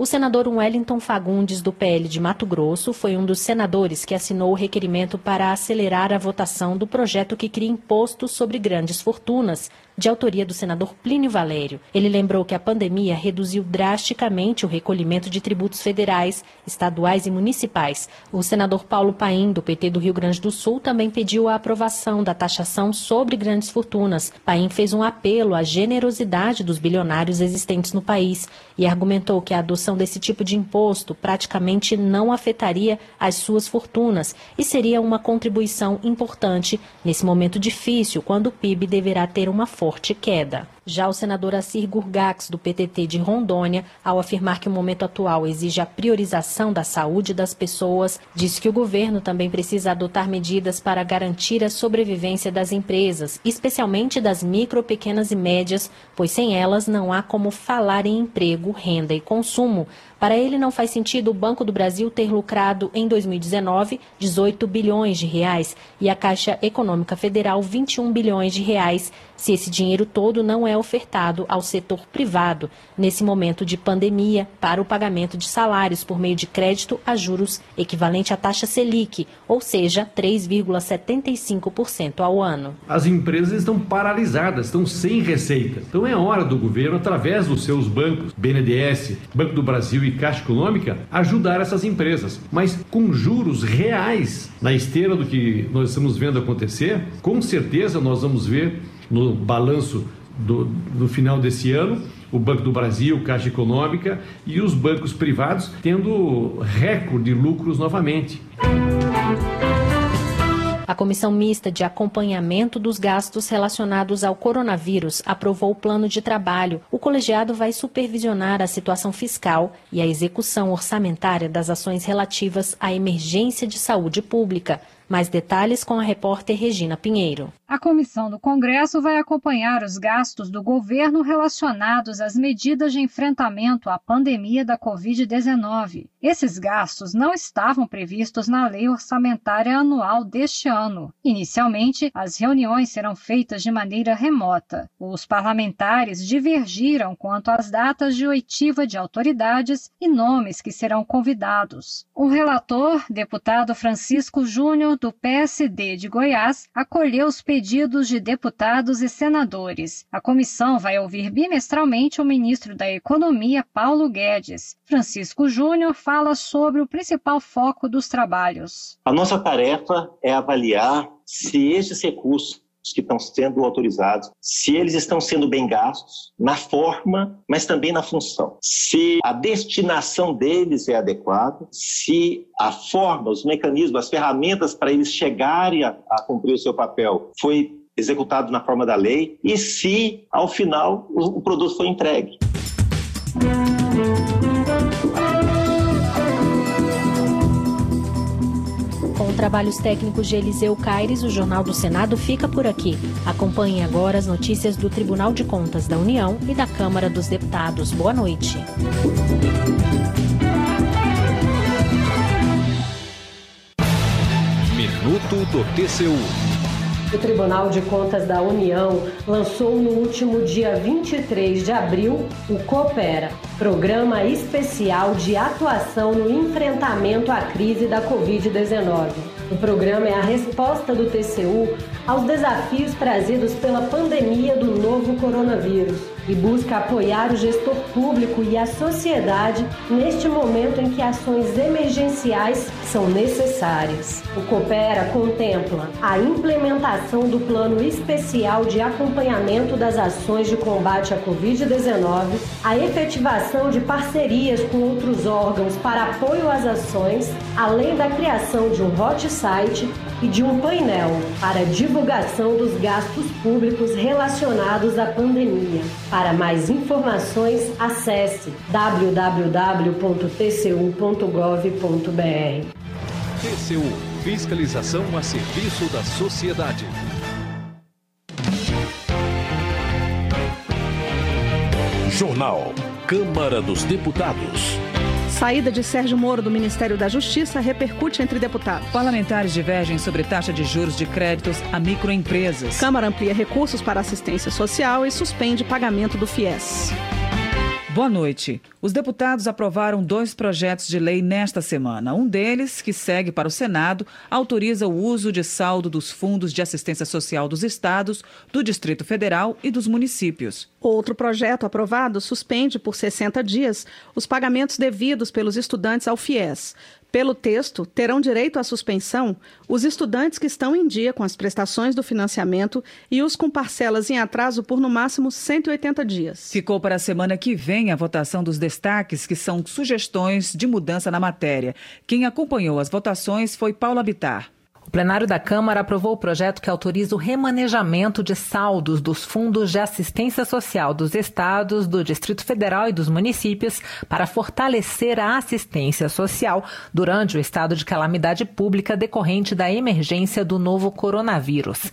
O senador Wellington Fagundes, do PL de Mato Grosso, foi um dos senadores que assinou o requerimento para acelerar a votação do projeto que cria imposto sobre grandes fortunas, de autoria do senador Plínio Valério. Ele lembrou que a pandemia reduziu drasticamente o recolhimento de tributos federais, estaduais e municipais. O senador Paulo Paim, do PT do Rio Grande do Sul, também pediu a aprovação da taxação sobre grandes fortunas. Paim fez um apelo à generosidade dos bilionários existentes no país e argumentou que a adoção desse tipo de imposto praticamente não afetaria as suas fortunas e seria uma contribuição importante nesse momento difícil, quando o PIB deverá ter uma forte queda. Já o senador Assir Gurgax, do PTT de Rondônia, ao afirmar que o momento atual exige a priorização da saúde das pessoas, disse que o governo também precisa adotar medidas para garantir a sobrevivência das empresas, especialmente das micro, pequenas e médias, pois sem elas não há como falar em emprego, renda e consumo. Para ele, não faz sentido o Banco do Brasil ter lucrado em 2019 18 bilhões de reais e a Caixa Econômica Federal 21 bilhões de reais, se esse dinheiro todo não é ofertado ao setor privado nesse momento de pandemia para o pagamento de salários por meio de crédito a juros equivalente à taxa Selic, ou seja, 3,75% ao ano. As empresas estão paralisadas, estão sem receita. Então é hora do governo, através dos seus bancos, BNDES, Banco do Brasil e Caixa Econômica, ajudar essas empresas, mas com juros reais na esteira do que nós estamos vendo acontecer. Com certeza nós vamos ver no balanço do, do final desse ano o Banco do Brasil, Caixa Econômica e os bancos privados tendo recorde de lucros novamente. A Comissão Mista de Acompanhamento dos Gastos Relacionados ao Coronavírus aprovou o plano de trabalho. O colegiado vai supervisionar a situação fiscal e a execução orçamentária das ações relativas à emergência de saúde pública. Mais detalhes com a repórter Regina Pinheiro. A comissão do Congresso vai acompanhar os gastos do governo relacionados às medidas de enfrentamento à pandemia da Covid-19. Esses gastos não estavam previstos na lei orçamentária anual deste ano. Inicialmente, as reuniões serão feitas de maneira remota. Os parlamentares divergiram quanto às datas de oitiva de autoridades e nomes que serão convidados. O relator, deputado Francisco Júnior, do PSD de Goiás, acolheu os pedidos pedidos de deputados e senadores. A comissão vai ouvir bimestralmente o ministro da Economia, Paulo Guedes. Francisco Júnior fala sobre o principal foco dos trabalhos. A nossa tarefa é avaliar se esses recursos que estão sendo autorizados, se eles estão sendo bem gastos na forma, mas também na função. Se a destinação deles é adequada, se a forma, os mecanismos, as ferramentas para eles chegarem a, a cumprir o seu papel foi executado na forma da lei e se, ao final, o, o produto foi entregue. Trabalhos técnicos de Eliseu Caires, o Jornal do Senado fica por aqui. Acompanhe agora as notícias do Tribunal de Contas da União e da Câmara dos Deputados. Boa noite. Minuto do TCU. O Tribunal de Contas da União lançou no último dia 23 de abril o Coopera, Programa Especial de Atuação no Enfrentamento à Crise da Covid-19. O programa é a resposta do TCU aos desafios trazidos pela pandemia do novo coronavírus e busca apoiar o gestor público e a sociedade neste momento em que ações emergenciais são necessárias. O Coopera contempla a implementação do Plano Especial de Acompanhamento das Ações de Combate à Covid-19, a efetivação de parcerias com outros órgãos para apoio às ações, além da criação de um hot site e de um painel para divulgação dos gastos públicos relacionados à pandemia. Para mais informações, acesse www.tcu.gov.br. TCU Fiscalização a serviço da sociedade. Jornal Câmara dos Deputados. Saída de Sérgio Moro do Ministério da Justiça repercute entre deputados. Parlamentares divergem sobre taxa de juros de créditos a microempresas. Câmara amplia recursos para assistência social e suspende pagamento do FIES. Boa noite. Os deputados aprovaram dois projetos de lei nesta semana. Um deles, que segue para o Senado, autoriza o uso de saldo dos fundos de assistência social dos estados, do Distrito Federal e dos municípios. Outro projeto aprovado suspende por 60 dias os pagamentos devidos pelos estudantes ao FIES. Pelo texto, terão direito à suspensão os estudantes que estão em dia com as prestações do financiamento e os com parcelas em atraso por no máximo 180 dias. Ficou para a semana que vem a votação dos destaques, que são sugestões de mudança na matéria. Quem acompanhou as votações foi Paulo Abitar. O plenário da Câmara aprovou o projeto que autoriza o remanejamento de saldos dos fundos de assistência social dos estados, do Distrito Federal e dos municípios para fortalecer a assistência social durante o estado de calamidade pública decorrente da emergência do novo coronavírus.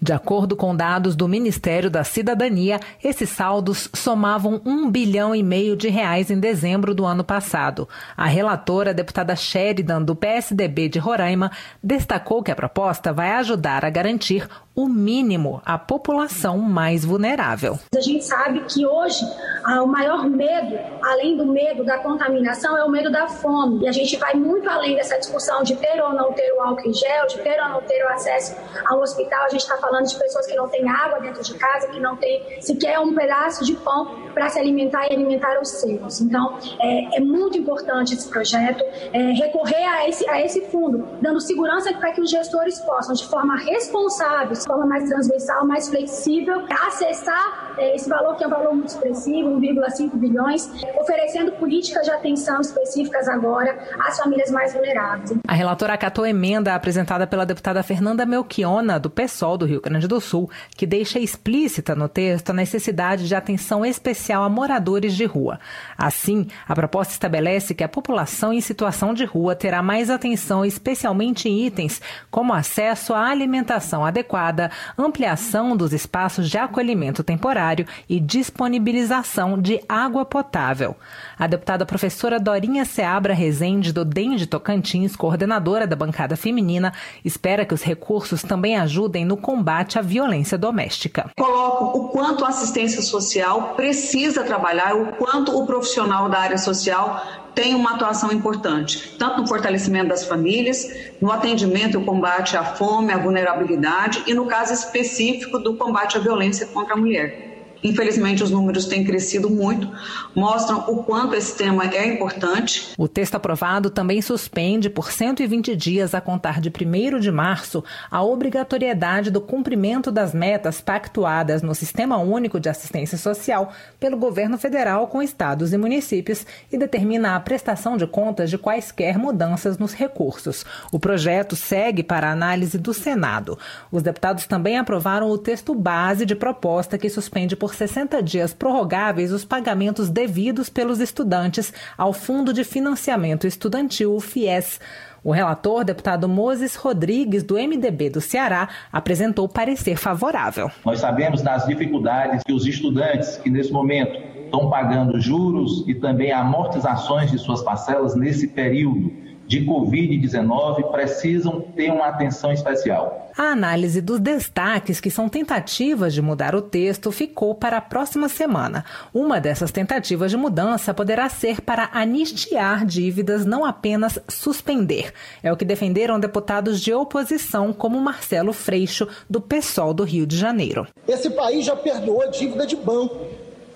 De acordo com dados do Ministério da Cidadania, esses saldos somavam um bilhão e meio de reais em dezembro do ano passado. A relatora, a deputada Sheridan, do PSDB de Roraima, destacou que a proposta vai ajudar a garantir o mínimo à população mais vulnerável. A gente sabe que hoje ah, o maior medo, além do medo da contaminação, é o medo da fome. E a gente vai muito além dessa discussão de ter ou não ter o álcool em gel, de ter ou não ter o acesso ao hospital. A gente está falando de pessoas que não têm água dentro de casa, que não têm sequer um pedaço de pão para se alimentar e alimentar os seus. Então, é, é muito importante esse projeto, é, recorrer a esse, a esse fundo, dando segurança para que os gestores possam, de forma responsável, forma mais transversal, mais flexível, acessar é, esse valor que é um valor muito expressivo, 1,5 bilhões, oferecendo políticas de atenção específicas agora às famílias mais vulneráveis. A relatora acatou emenda apresentada pela deputada Fernanda Melchiona, do PSOL do Rio Grande do Sul, que deixa explícita no texto a necessidade de atenção especial a moradores de rua. Assim, a proposta estabelece que a população em situação de rua terá mais atenção, especialmente em itens como acesso à alimentação adequada ampliação dos espaços de acolhimento temporário e disponibilização de água potável. A deputada professora Dorinha Seabra Rezende, do DEM de Tocantins, coordenadora da bancada feminina, espera que os recursos também ajudem no combate à violência doméstica. Coloco o quanto a assistência social precisa trabalhar, o quanto o profissional da área social tem uma atuação importante, tanto no fortalecimento das famílias, no atendimento e combate à fome, à vulnerabilidade e no caso específico do combate à violência contra a mulher. Infelizmente, os números têm crescido muito, mostram o quanto esse tema é importante. O texto aprovado também suspende por 120 dias, a contar de 1 de março, a obrigatoriedade do cumprimento das metas pactuadas no Sistema Único de Assistência Social pelo governo federal com estados e municípios e determina a prestação de contas de quaisquer mudanças nos recursos. O projeto segue para análise do Senado. Os deputados também aprovaram o texto base de proposta que suspende por por 60 dias prorrogáveis os pagamentos devidos pelos estudantes ao Fundo de Financiamento Estudantil, o FIES. O relator, deputado Moses Rodrigues, do MDB do Ceará, apresentou parecer favorável. Nós sabemos das dificuldades que os estudantes que nesse momento estão pagando juros e também amortizações de suas parcelas nesse período de Covid-19 precisam ter uma atenção especial. A análise dos destaques, que são tentativas de mudar o texto, ficou para a próxima semana. Uma dessas tentativas de mudança poderá ser para anistiar dívidas, não apenas suspender. É o que defenderam deputados de oposição, como Marcelo Freixo, do PSOL do Rio de Janeiro. Esse país já perdoou dívida de banco.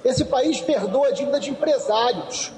Esse país perdoa dívida de empresários.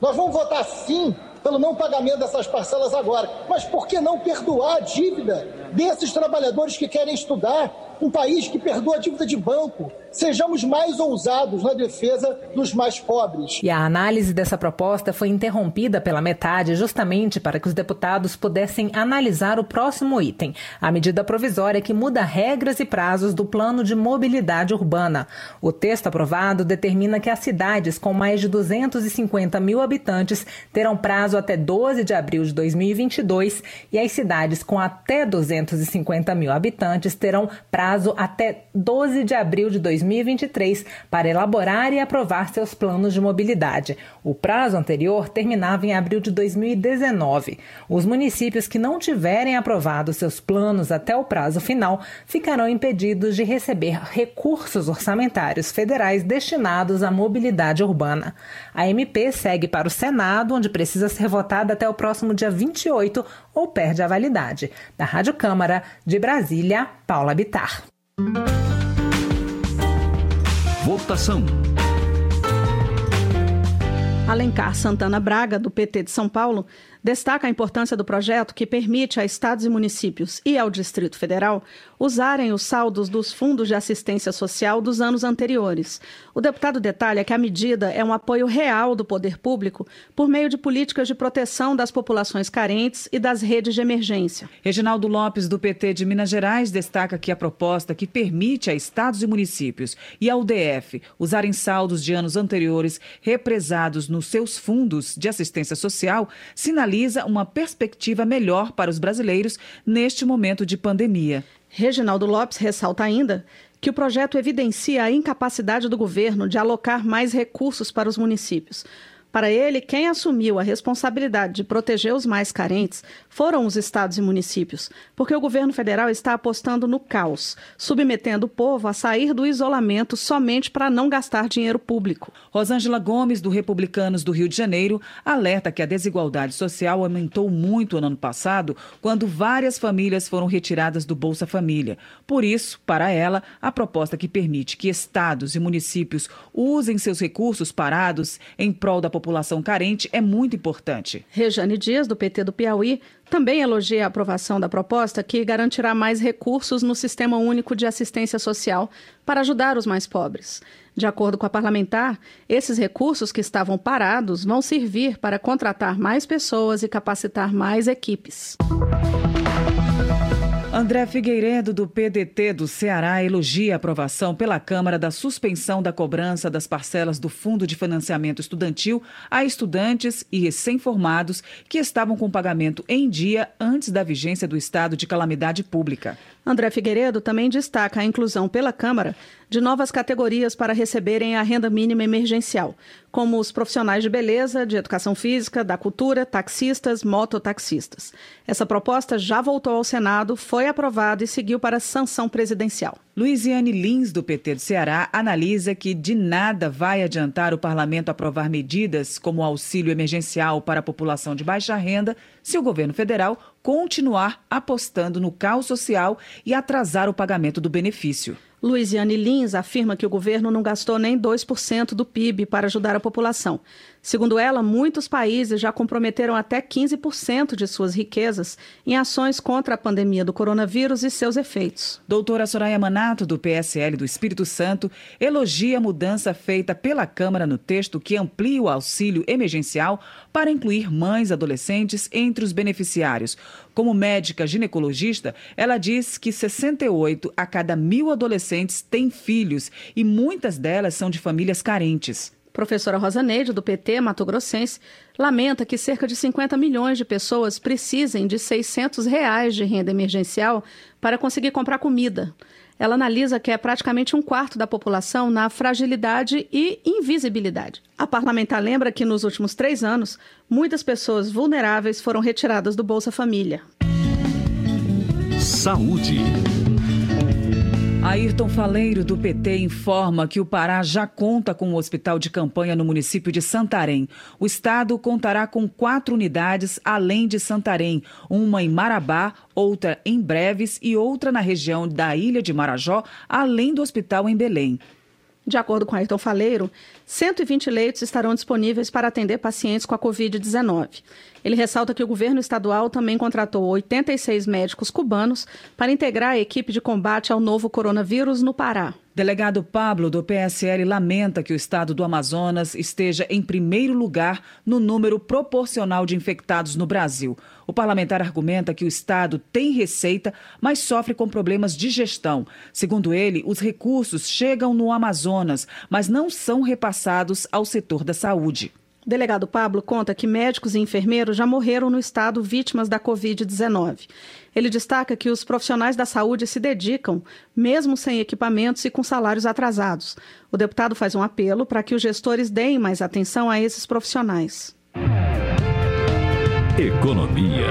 Nós vamos votar sim pelo não pagamento dessas parcelas agora. Mas por que não perdoar a dívida desses trabalhadores que querem estudar? Um país que perdoa a dívida de banco, Sejamos mais ousados na defesa dos mais pobres. E a análise dessa proposta foi interrompida pela metade, justamente para que os deputados pudessem analisar o próximo item, a medida provisória que muda regras e prazos do plano de mobilidade urbana. O texto aprovado determina que as cidades com mais de 250 mil habitantes terão prazo até 12 de abril de 2022 e as cidades com até 250 mil habitantes terão prazo até 12 de abril de 2022. 2023 para elaborar e aprovar seus planos de mobilidade. O prazo anterior terminava em abril de 2019. Os municípios que não tiverem aprovado seus planos até o prazo final ficarão impedidos de receber recursos orçamentários federais destinados à mobilidade urbana. A MP segue para o Senado, onde precisa ser votada até o próximo dia 28 ou perde a validade. Da Rádio Câmara de Brasília, Paula Bitar. Votação. Alencar Santana Braga, do PT de São Paulo, destaca a importância do projeto que permite a estados e municípios e ao Distrito Federal usarem os saldos dos fundos de assistência social dos anos anteriores. O deputado detalha que a medida é um apoio real do poder público por meio de políticas de proteção das populações carentes e das redes de emergência. Reginaldo Lopes, do PT de Minas Gerais, destaca que a proposta que permite a estados e municípios e ao DF usarem saldos de anos anteriores represados nos seus fundos de assistência social sinaliza sinaliza uma perspectiva melhor para os brasileiros neste momento de pandemia. Reginaldo Lopes ressalta ainda que o projeto evidencia a incapacidade do governo de alocar mais recursos para os municípios. Para ele, quem assumiu a responsabilidade de proteger os mais carentes foram os estados e municípios, porque o governo federal está apostando no caos, submetendo o povo a sair do isolamento somente para não gastar dinheiro público. Rosângela Gomes, do Republicanos do Rio de Janeiro, alerta que a desigualdade social aumentou muito no ano passado, quando várias famílias foram retiradas do Bolsa Família. Por isso, para ela, a proposta que permite que estados e municípios usem seus recursos parados em prol da população população carente é muito importante. Rejane Dias, do PT do Piauí, também elogia a aprovação da proposta que garantirá mais recursos no Sistema Único de Assistência Social para ajudar os mais pobres. De acordo com a parlamentar, esses recursos que estavam parados vão servir para contratar mais pessoas e capacitar mais equipes. André Figueiredo, do PDT do Ceará, elogia a aprovação pela Câmara da suspensão da cobrança das parcelas do Fundo de Financiamento Estudantil a estudantes e recém-formados que estavam com pagamento em dia antes da vigência do estado de calamidade pública. André Figueiredo também destaca a inclusão pela Câmara de novas categorias para receberem a renda mínima emergencial, como os profissionais de beleza, de educação física, da cultura, taxistas, mototaxistas. Essa proposta já voltou ao Senado, foi aprovada e seguiu para sanção presidencial. Luiziane Lins, do PT do Ceará, analisa que de nada vai adiantar o parlamento aprovar medidas como auxílio emergencial para a população de baixa renda se o governo federal continuar apostando no caos social e atrasar o pagamento do benefício. Luiziane Lins afirma que o governo não gastou nem 2% do PIB para ajudar a população. Segundo ela, muitos países já comprometeram até 15% de suas riquezas em ações contra a pandemia do coronavírus e seus efeitos. Doutora Soraya Manato, do PSL do Espírito Santo, elogia a mudança feita pela Câmara no texto que amplia o auxílio emergencial para incluir mães adolescentes entre os beneficiários. Como médica ginecologista, ela diz que 68 a cada mil adolescentes têm filhos e muitas delas são de famílias carentes. Professora Rosa Neide, do PT Mato Grossense, lamenta que cerca de 50 milhões de pessoas precisem de 600 reais de renda emergencial para conseguir comprar comida. Ela analisa que é praticamente um quarto da população na fragilidade e invisibilidade. A parlamentar lembra que nos últimos três anos, muitas pessoas vulneráveis foram retiradas do Bolsa Família. Saúde. Ayrton Faleiro, do PT, informa que o Pará já conta com um hospital de campanha no município de Santarém. O estado contará com quatro unidades além de Santarém, uma em Marabá, outra em Breves e outra na região da Ilha de Marajó, além do hospital em Belém. De acordo com Ayrton Faleiro, 120 leitos estarão disponíveis para atender pacientes com a Covid-19. Ele ressalta que o governo estadual também contratou 86 médicos cubanos para integrar a equipe de combate ao novo coronavírus no Pará. Delegado Pablo, do PSL, lamenta que o estado do Amazonas esteja em primeiro lugar no número proporcional de infectados no Brasil. O parlamentar argumenta que o estado tem receita, mas sofre com problemas de gestão. Segundo ele, os recursos chegam no Amazonas, mas não são repassados ao setor da saúde. Delegado Pablo conta que médicos e enfermeiros já morreram no estado vítimas da Covid-19. Ele destaca que os profissionais da saúde se dedicam, mesmo sem equipamentos e com salários atrasados. O deputado faz um apelo para que os gestores deem mais atenção a esses profissionais. Economia.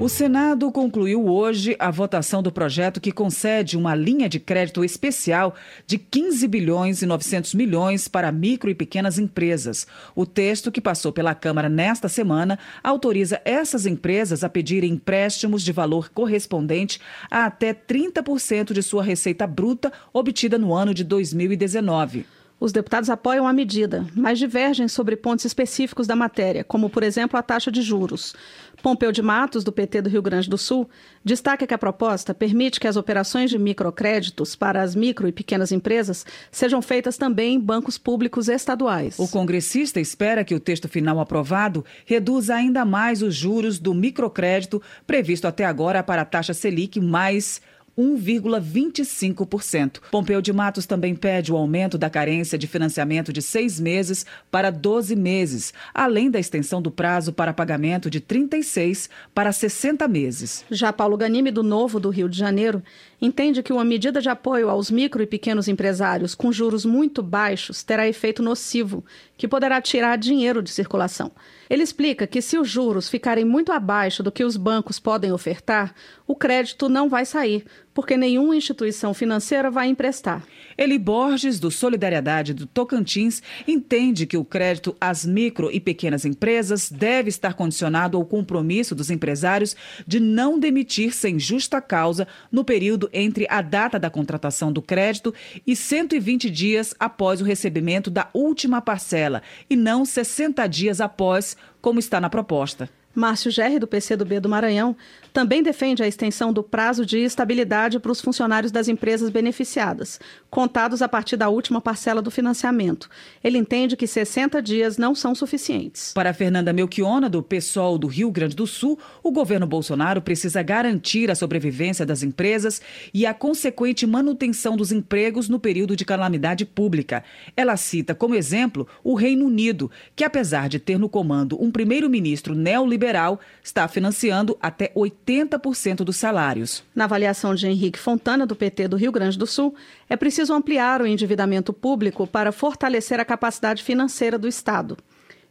O Senado concluiu hoje a votação do projeto que concede uma linha de crédito especial de 15 bilhões e 900 milhões para micro e pequenas empresas. O texto que passou pela Câmara nesta semana autoriza essas empresas a pedirem empréstimos de valor correspondente a até 30% de sua receita bruta obtida no ano de 2019. Os deputados apoiam a medida, mas divergem sobre pontos específicos da matéria, como, por exemplo, a taxa de juros. Pompeu de Matos, do PT do Rio Grande do Sul, destaca que a proposta permite que as operações de microcréditos para as micro e pequenas empresas sejam feitas também em bancos públicos estaduais. O congressista espera que o texto final aprovado reduza ainda mais os juros do microcrédito previsto até agora para a taxa Selic mais 1,25%. Pompeu de Matos também pede o aumento da carência de financiamento de seis meses para 12 meses, além da extensão do prazo para pagamento de 36 para 60 meses. Já Paulo Ganime, do Novo do Rio de Janeiro, entende que uma medida de apoio aos micro e pequenos empresários com juros muito baixos terá efeito nocivo, que poderá tirar dinheiro de circulação. Ele explica que se os juros ficarem muito abaixo do que os bancos podem ofertar, o crédito não vai sair, porque nenhuma instituição financeira vai emprestar. Eli Borges, do Solidariedade do Tocantins, entende que o crédito às micro e pequenas empresas deve estar condicionado ao compromisso dos empresários de não demitir sem justa causa no período entre a data da contratação do crédito e 120 dias após o recebimento da última parcela, e não 60 dias após, como está na proposta. Márcio Gerri, do PCdoB do Maranhão, também defende a extensão do prazo de estabilidade para os funcionários das empresas beneficiadas, contados a partir da última parcela do financiamento. Ele entende que 60 dias não são suficientes. Para Fernanda Melchiona, do PSOL do Rio Grande do Sul, o governo Bolsonaro precisa garantir a sobrevivência das empresas e a consequente manutenção dos empregos no período de calamidade pública. Ela cita como exemplo o Reino Unido, que apesar de ter no comando um primeiro-ministro neoliberal, está financiando até 80 80% dos salários. Na avaliação de Henrique Fontana, do PT do Rio Grande do Sul, é preciso ampliar o endividamento público para fortalecer a capacidade financeira do Estado.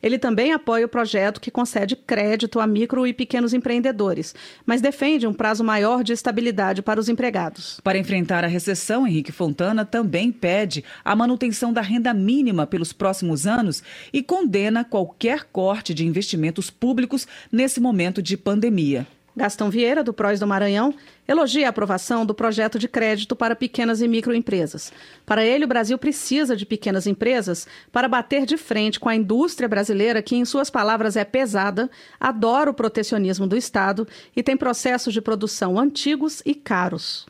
Ele também apoia o projeto que concede crédito a micro e pequenos empreendedores, mas defende um prazo maior de estabilidade para os empregados. Para enfrentar a recessão, Henrique Fontana também pede a manutenção da renda mínima pelos próximos anos e condena qualquer corte de investimentos públicos nesse momento de pandemia. Gastão Vieira, do PROS do Maranhão, elogia a aprovação do projeto de crédito para pequenas e microempresas. Para ele, o Brasil precisa de pequenas empresas para bater de frente com a indústria brasileira, que, em suas palavras, é pesada, adora o protecionismo do Estado e tem processos de produção antigos e caros.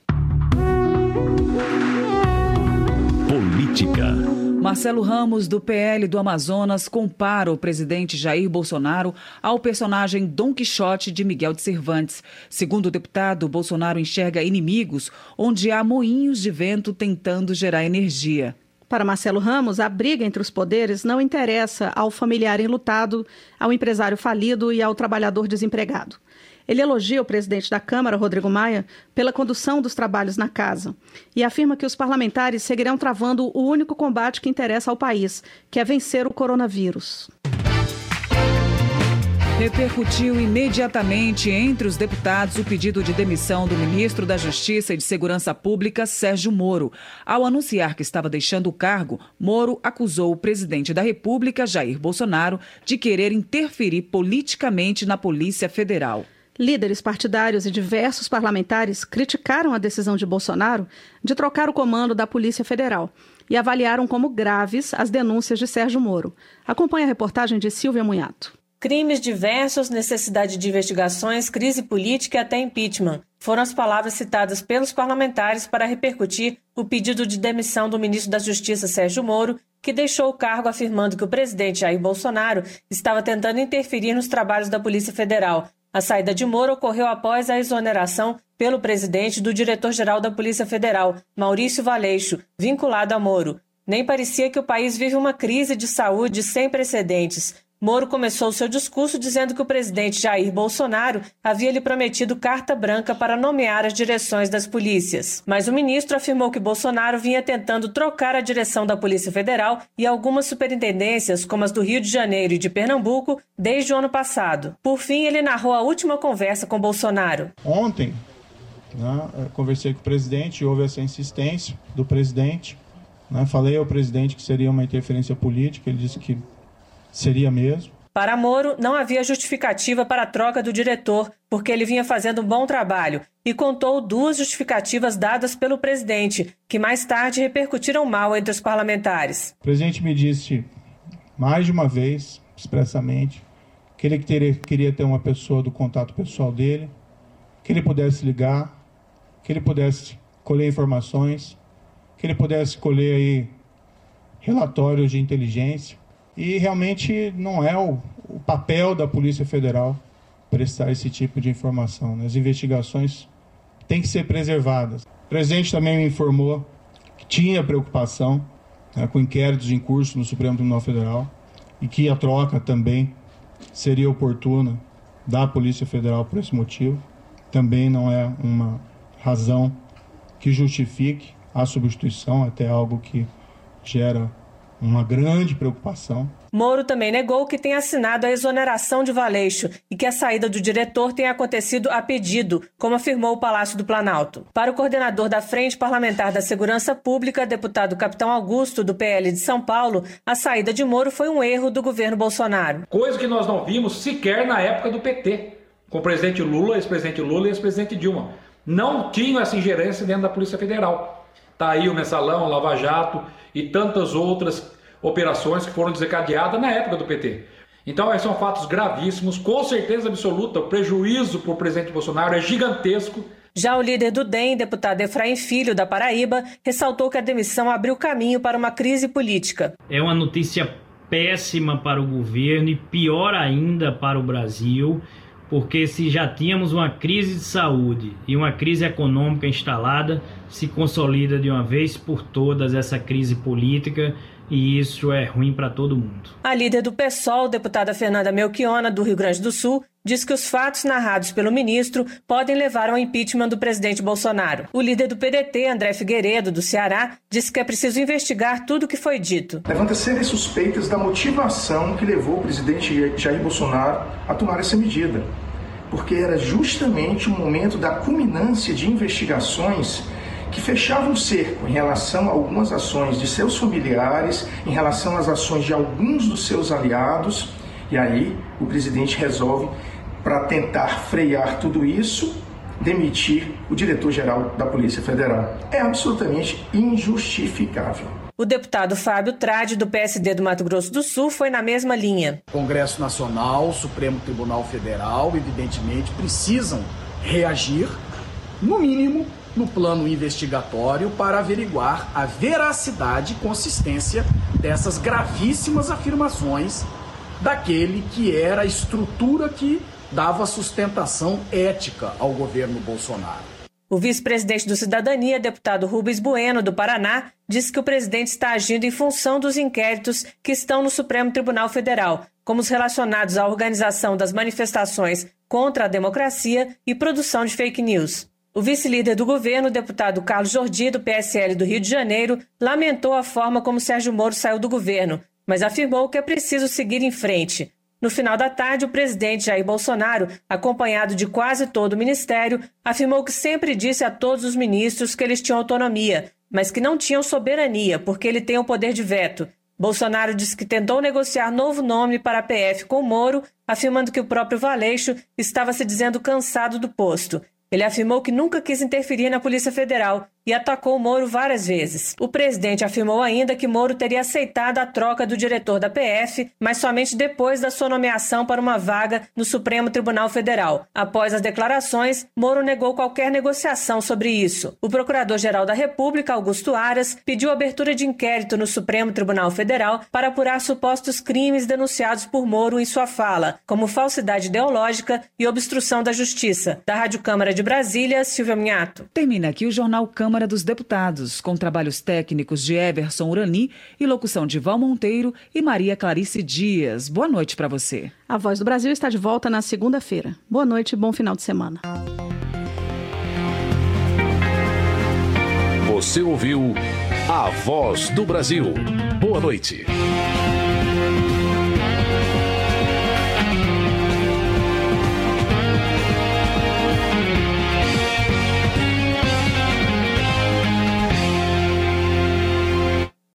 Política. Marcelo Ramos, do PL do Amazonas, compara o presidente Jair Bolsonaro ao personagem Dom Quixote de Miguel de Cervantes. Segundo o deputado, Bolsonaro enxerga inimigos onde há moinhos de vento tentando gerar energia. Para Marcelo Ramos, a briga entre os poderes não interessa ao familiar enlutado, ao empresário falido e ao trabalhador desempregado. Ele elogia o presidente da Câmara, Rodrigo Maia, pela condução dos trabalhos na casa e afirma que os parlamentares seguirão travando o único combate que interessa ao país, que é vencer o coronavírus repercutiu imediatamente entre os deputados o pedido de demissão do ministro da Justiça e de Segurança Pública, Sérgio Moro. Ao anunciar que estava deixando o cargo, Moro acusou o presidente da República, Jair Bolsonaro, de querer interferir politicamente na Polícia Federal. Líderes partidários e diversos parlamentares criticaram a decisão de Bolsonaro de trocar o comando da Polícia Federal e avaliaram como graves as denúncias de Sérgio Moro. Acompanhe a reportagem de Silvia Munhato. Crimes diversos, necessidade de investigações, crise política e até impeachment. Foram as palavras citadas pelos parlamentares para repercutir o pedido de demissão do ministro da Justiça, Sérgio Moro, que deixou o cargo afirmando que o presidente Jair Bolsonaro estava tentando interferir nos trabalhos da Polícia Federal. A saída de Moro ocorreu após a exoneração pelo presidente do diretor-geral da Polícia Federal, Maurício Valeixo, vinculado a Moro. Nem parecia que o país vive uma crise de saúde sem precedentes. Moro começou seu discurso dizendo que o presidente Jair Bolsonaro havia lhe prometido carta branca para nomear as direções das polícias. Mas o ministro afirmou que Bolsonaro vinha tentando trocar a direção da Polícia Federal e algumas superintendências, como as do Rio de Janeiro e de Pernambuco, desde o ano passado. Por fim, ele narrou a última conversa com Bolsonaro. Ontem, né, conversei com o presidente, houve essa insistência do presidente. Né, falei ao presidente que seria uma interferência política, ele disse que Seria mesmo. Para Moro, não havia justificativa para a troca do diretor, porque ele vinha fazendo um bom trabalho, e contou duas justificativas dadas pelo presidente, que mais tarde repercutiram mal entre os parlamentares. O presidente me disse mais de uma vez, expressamente, que ele queria ter uma pessoa do contato pessoal dele, que ele pudesse ligar, que ele pudesse colher informações, que ele pudesse colher aí relatórios de inteligência e realmente não é o, o papel da Polícia Federal prestar esse tipo de informação. Né? As investigações têm que ser preservadas. O presidente também me informou que tinha preocupação né, com inquéritos em curso no Supremo Tribunal Federal e que a troca também seria oportuna da Polícia Federal por esse motivo. Também não é uma razão que justifique a substituição, até algo que gera uma grande preocupação. Moro também negou que tenha assinado a exoneração de Valeixo e que a saída do diretor tenha acontecido a pedido, como afirmou o Palácio do Planalto. Para o coordenador da Frente Parlamentar da Segurança Pública, deputado Capitão Augusto, do PL de São Paulo, a saída de Moro foi um erro do governo Bolsonaro. Coisa que nós não vimos sequer na época do PT, com o presidente Lula, ex-presidente Lula e ex-presidente Dilma. Não tinham essa ingerência dentro da Polícia Federal. Está aí o Mensalão, o Lava Jato e tantas outras operações que foram desencadeadas na época do PT. Então, esses são fatos gravíssimos, com certeza absoluta. O prejuízo para o presidente Bolsonaro é gigantesco. Já o líder do DEM, deputado Efraim Filho, da Paraíba, ressaltou que a demissão abriu caminho para uma crise política. É uma notícia péssima para o governo e pior ainda para o Brasil porque se já tínhamos uma crise de saúde e uma crise econômica instalada, se consolida de uma vez por todas essa crise política e isso é ruim para todo mundo. A líder do PSOL, deputada Fernanda Melchiona, do Rio Grande do Sul, diz que os fatos narrados pelo ministro podem levar ao impeachment do presidente Bolsonaro. O líder do PDT, André Figueiredo, do Ceará, disse que é preciso investigar tudo o que foi dito. Levanta sérias suspeitas da motivação que levou o presidente Jair Bolsonaro a tomar essa medida porque era justamente o momento da culminância de investigações que fechavam o cerco em relação a algumas ações de seus familiares, em relação às ações de alguns dos seus aliados, e aí o presidente resolve, para tentar frear tudo isso, demitir o diretor-geral da Polícia Federal. É absolutamente injustificável. O deputado Fábio Trade, do PSD do Mato Grosso do Sul, foi na mesma linha. Congresso Nacional, Supremo Tribunal Federal, evidentemente, precisam reagir, no mínimo, no plano investigatório para averiguar a veracidade e consistência dessas gravíssimas afirmações daquele que era a estrutura que dava sustentação ética ao governo Bolsonaro. O vice-presidente do Cidadania, deputado Rubens Bueno, do Paraná, disse que o presidente está agindo em função dos inquéritos que estão no Supremo Tribunal Federal, como os relacionados à organização das manifestações contra a democracia e produção de fake news. O vice-líder do governo, deputado Carlos Jordi, do PSL do Rio de Janeiro, lamentou a forma como Sérgio Moro saiu do governo, mas afirmou que é preciso seguir em frente. No final da tarde, o presidente Jair Bolsonaro, acompanhado de quase todo o ministério, afirmou que sempre disse a todos os ministros que eles tinham autonomia, mas que não tinham soberania, porque ele tem o poder de veto. Bolsonaro disse que tentou negociar novo nome para a PF com Moro, afirmando que o próprio Valeixo estava se dizendo cansado do posto. Ele afirmou que nunca quis interferir na Polícia Federal e atacou Moro várias vezes. O presidente afirmou ainda que Moro teria aceitado a troca do diretor da PF, mas somente depois da sua nomeação para uma vaga no Supremo Tribunal Federal. Após as declarações, Moro negou qualquer negociação sobre isso. O procurador-geral da República, Augusto Aras, pediu abertura de inquérito no Supremo Tribunal Federal para apurar supostos crimes denunciados por Moro em sua fala, como falsidade ideológica e obstrução da justiça. Da Rádio Câmara de Brasília, Silvia Minhato. Termina aqui o Jornal Câmara Câmara dos Deputados, com trabalhos técnicos de Everson Urani e locução de Val Monteiro e Maria Clarice Dias. Boa noite para você. A Voz do Brasil está de volta na segunda-feira. Boa noite e bom final de semana. Você ouviu A Voz do Brasil. Boa noite.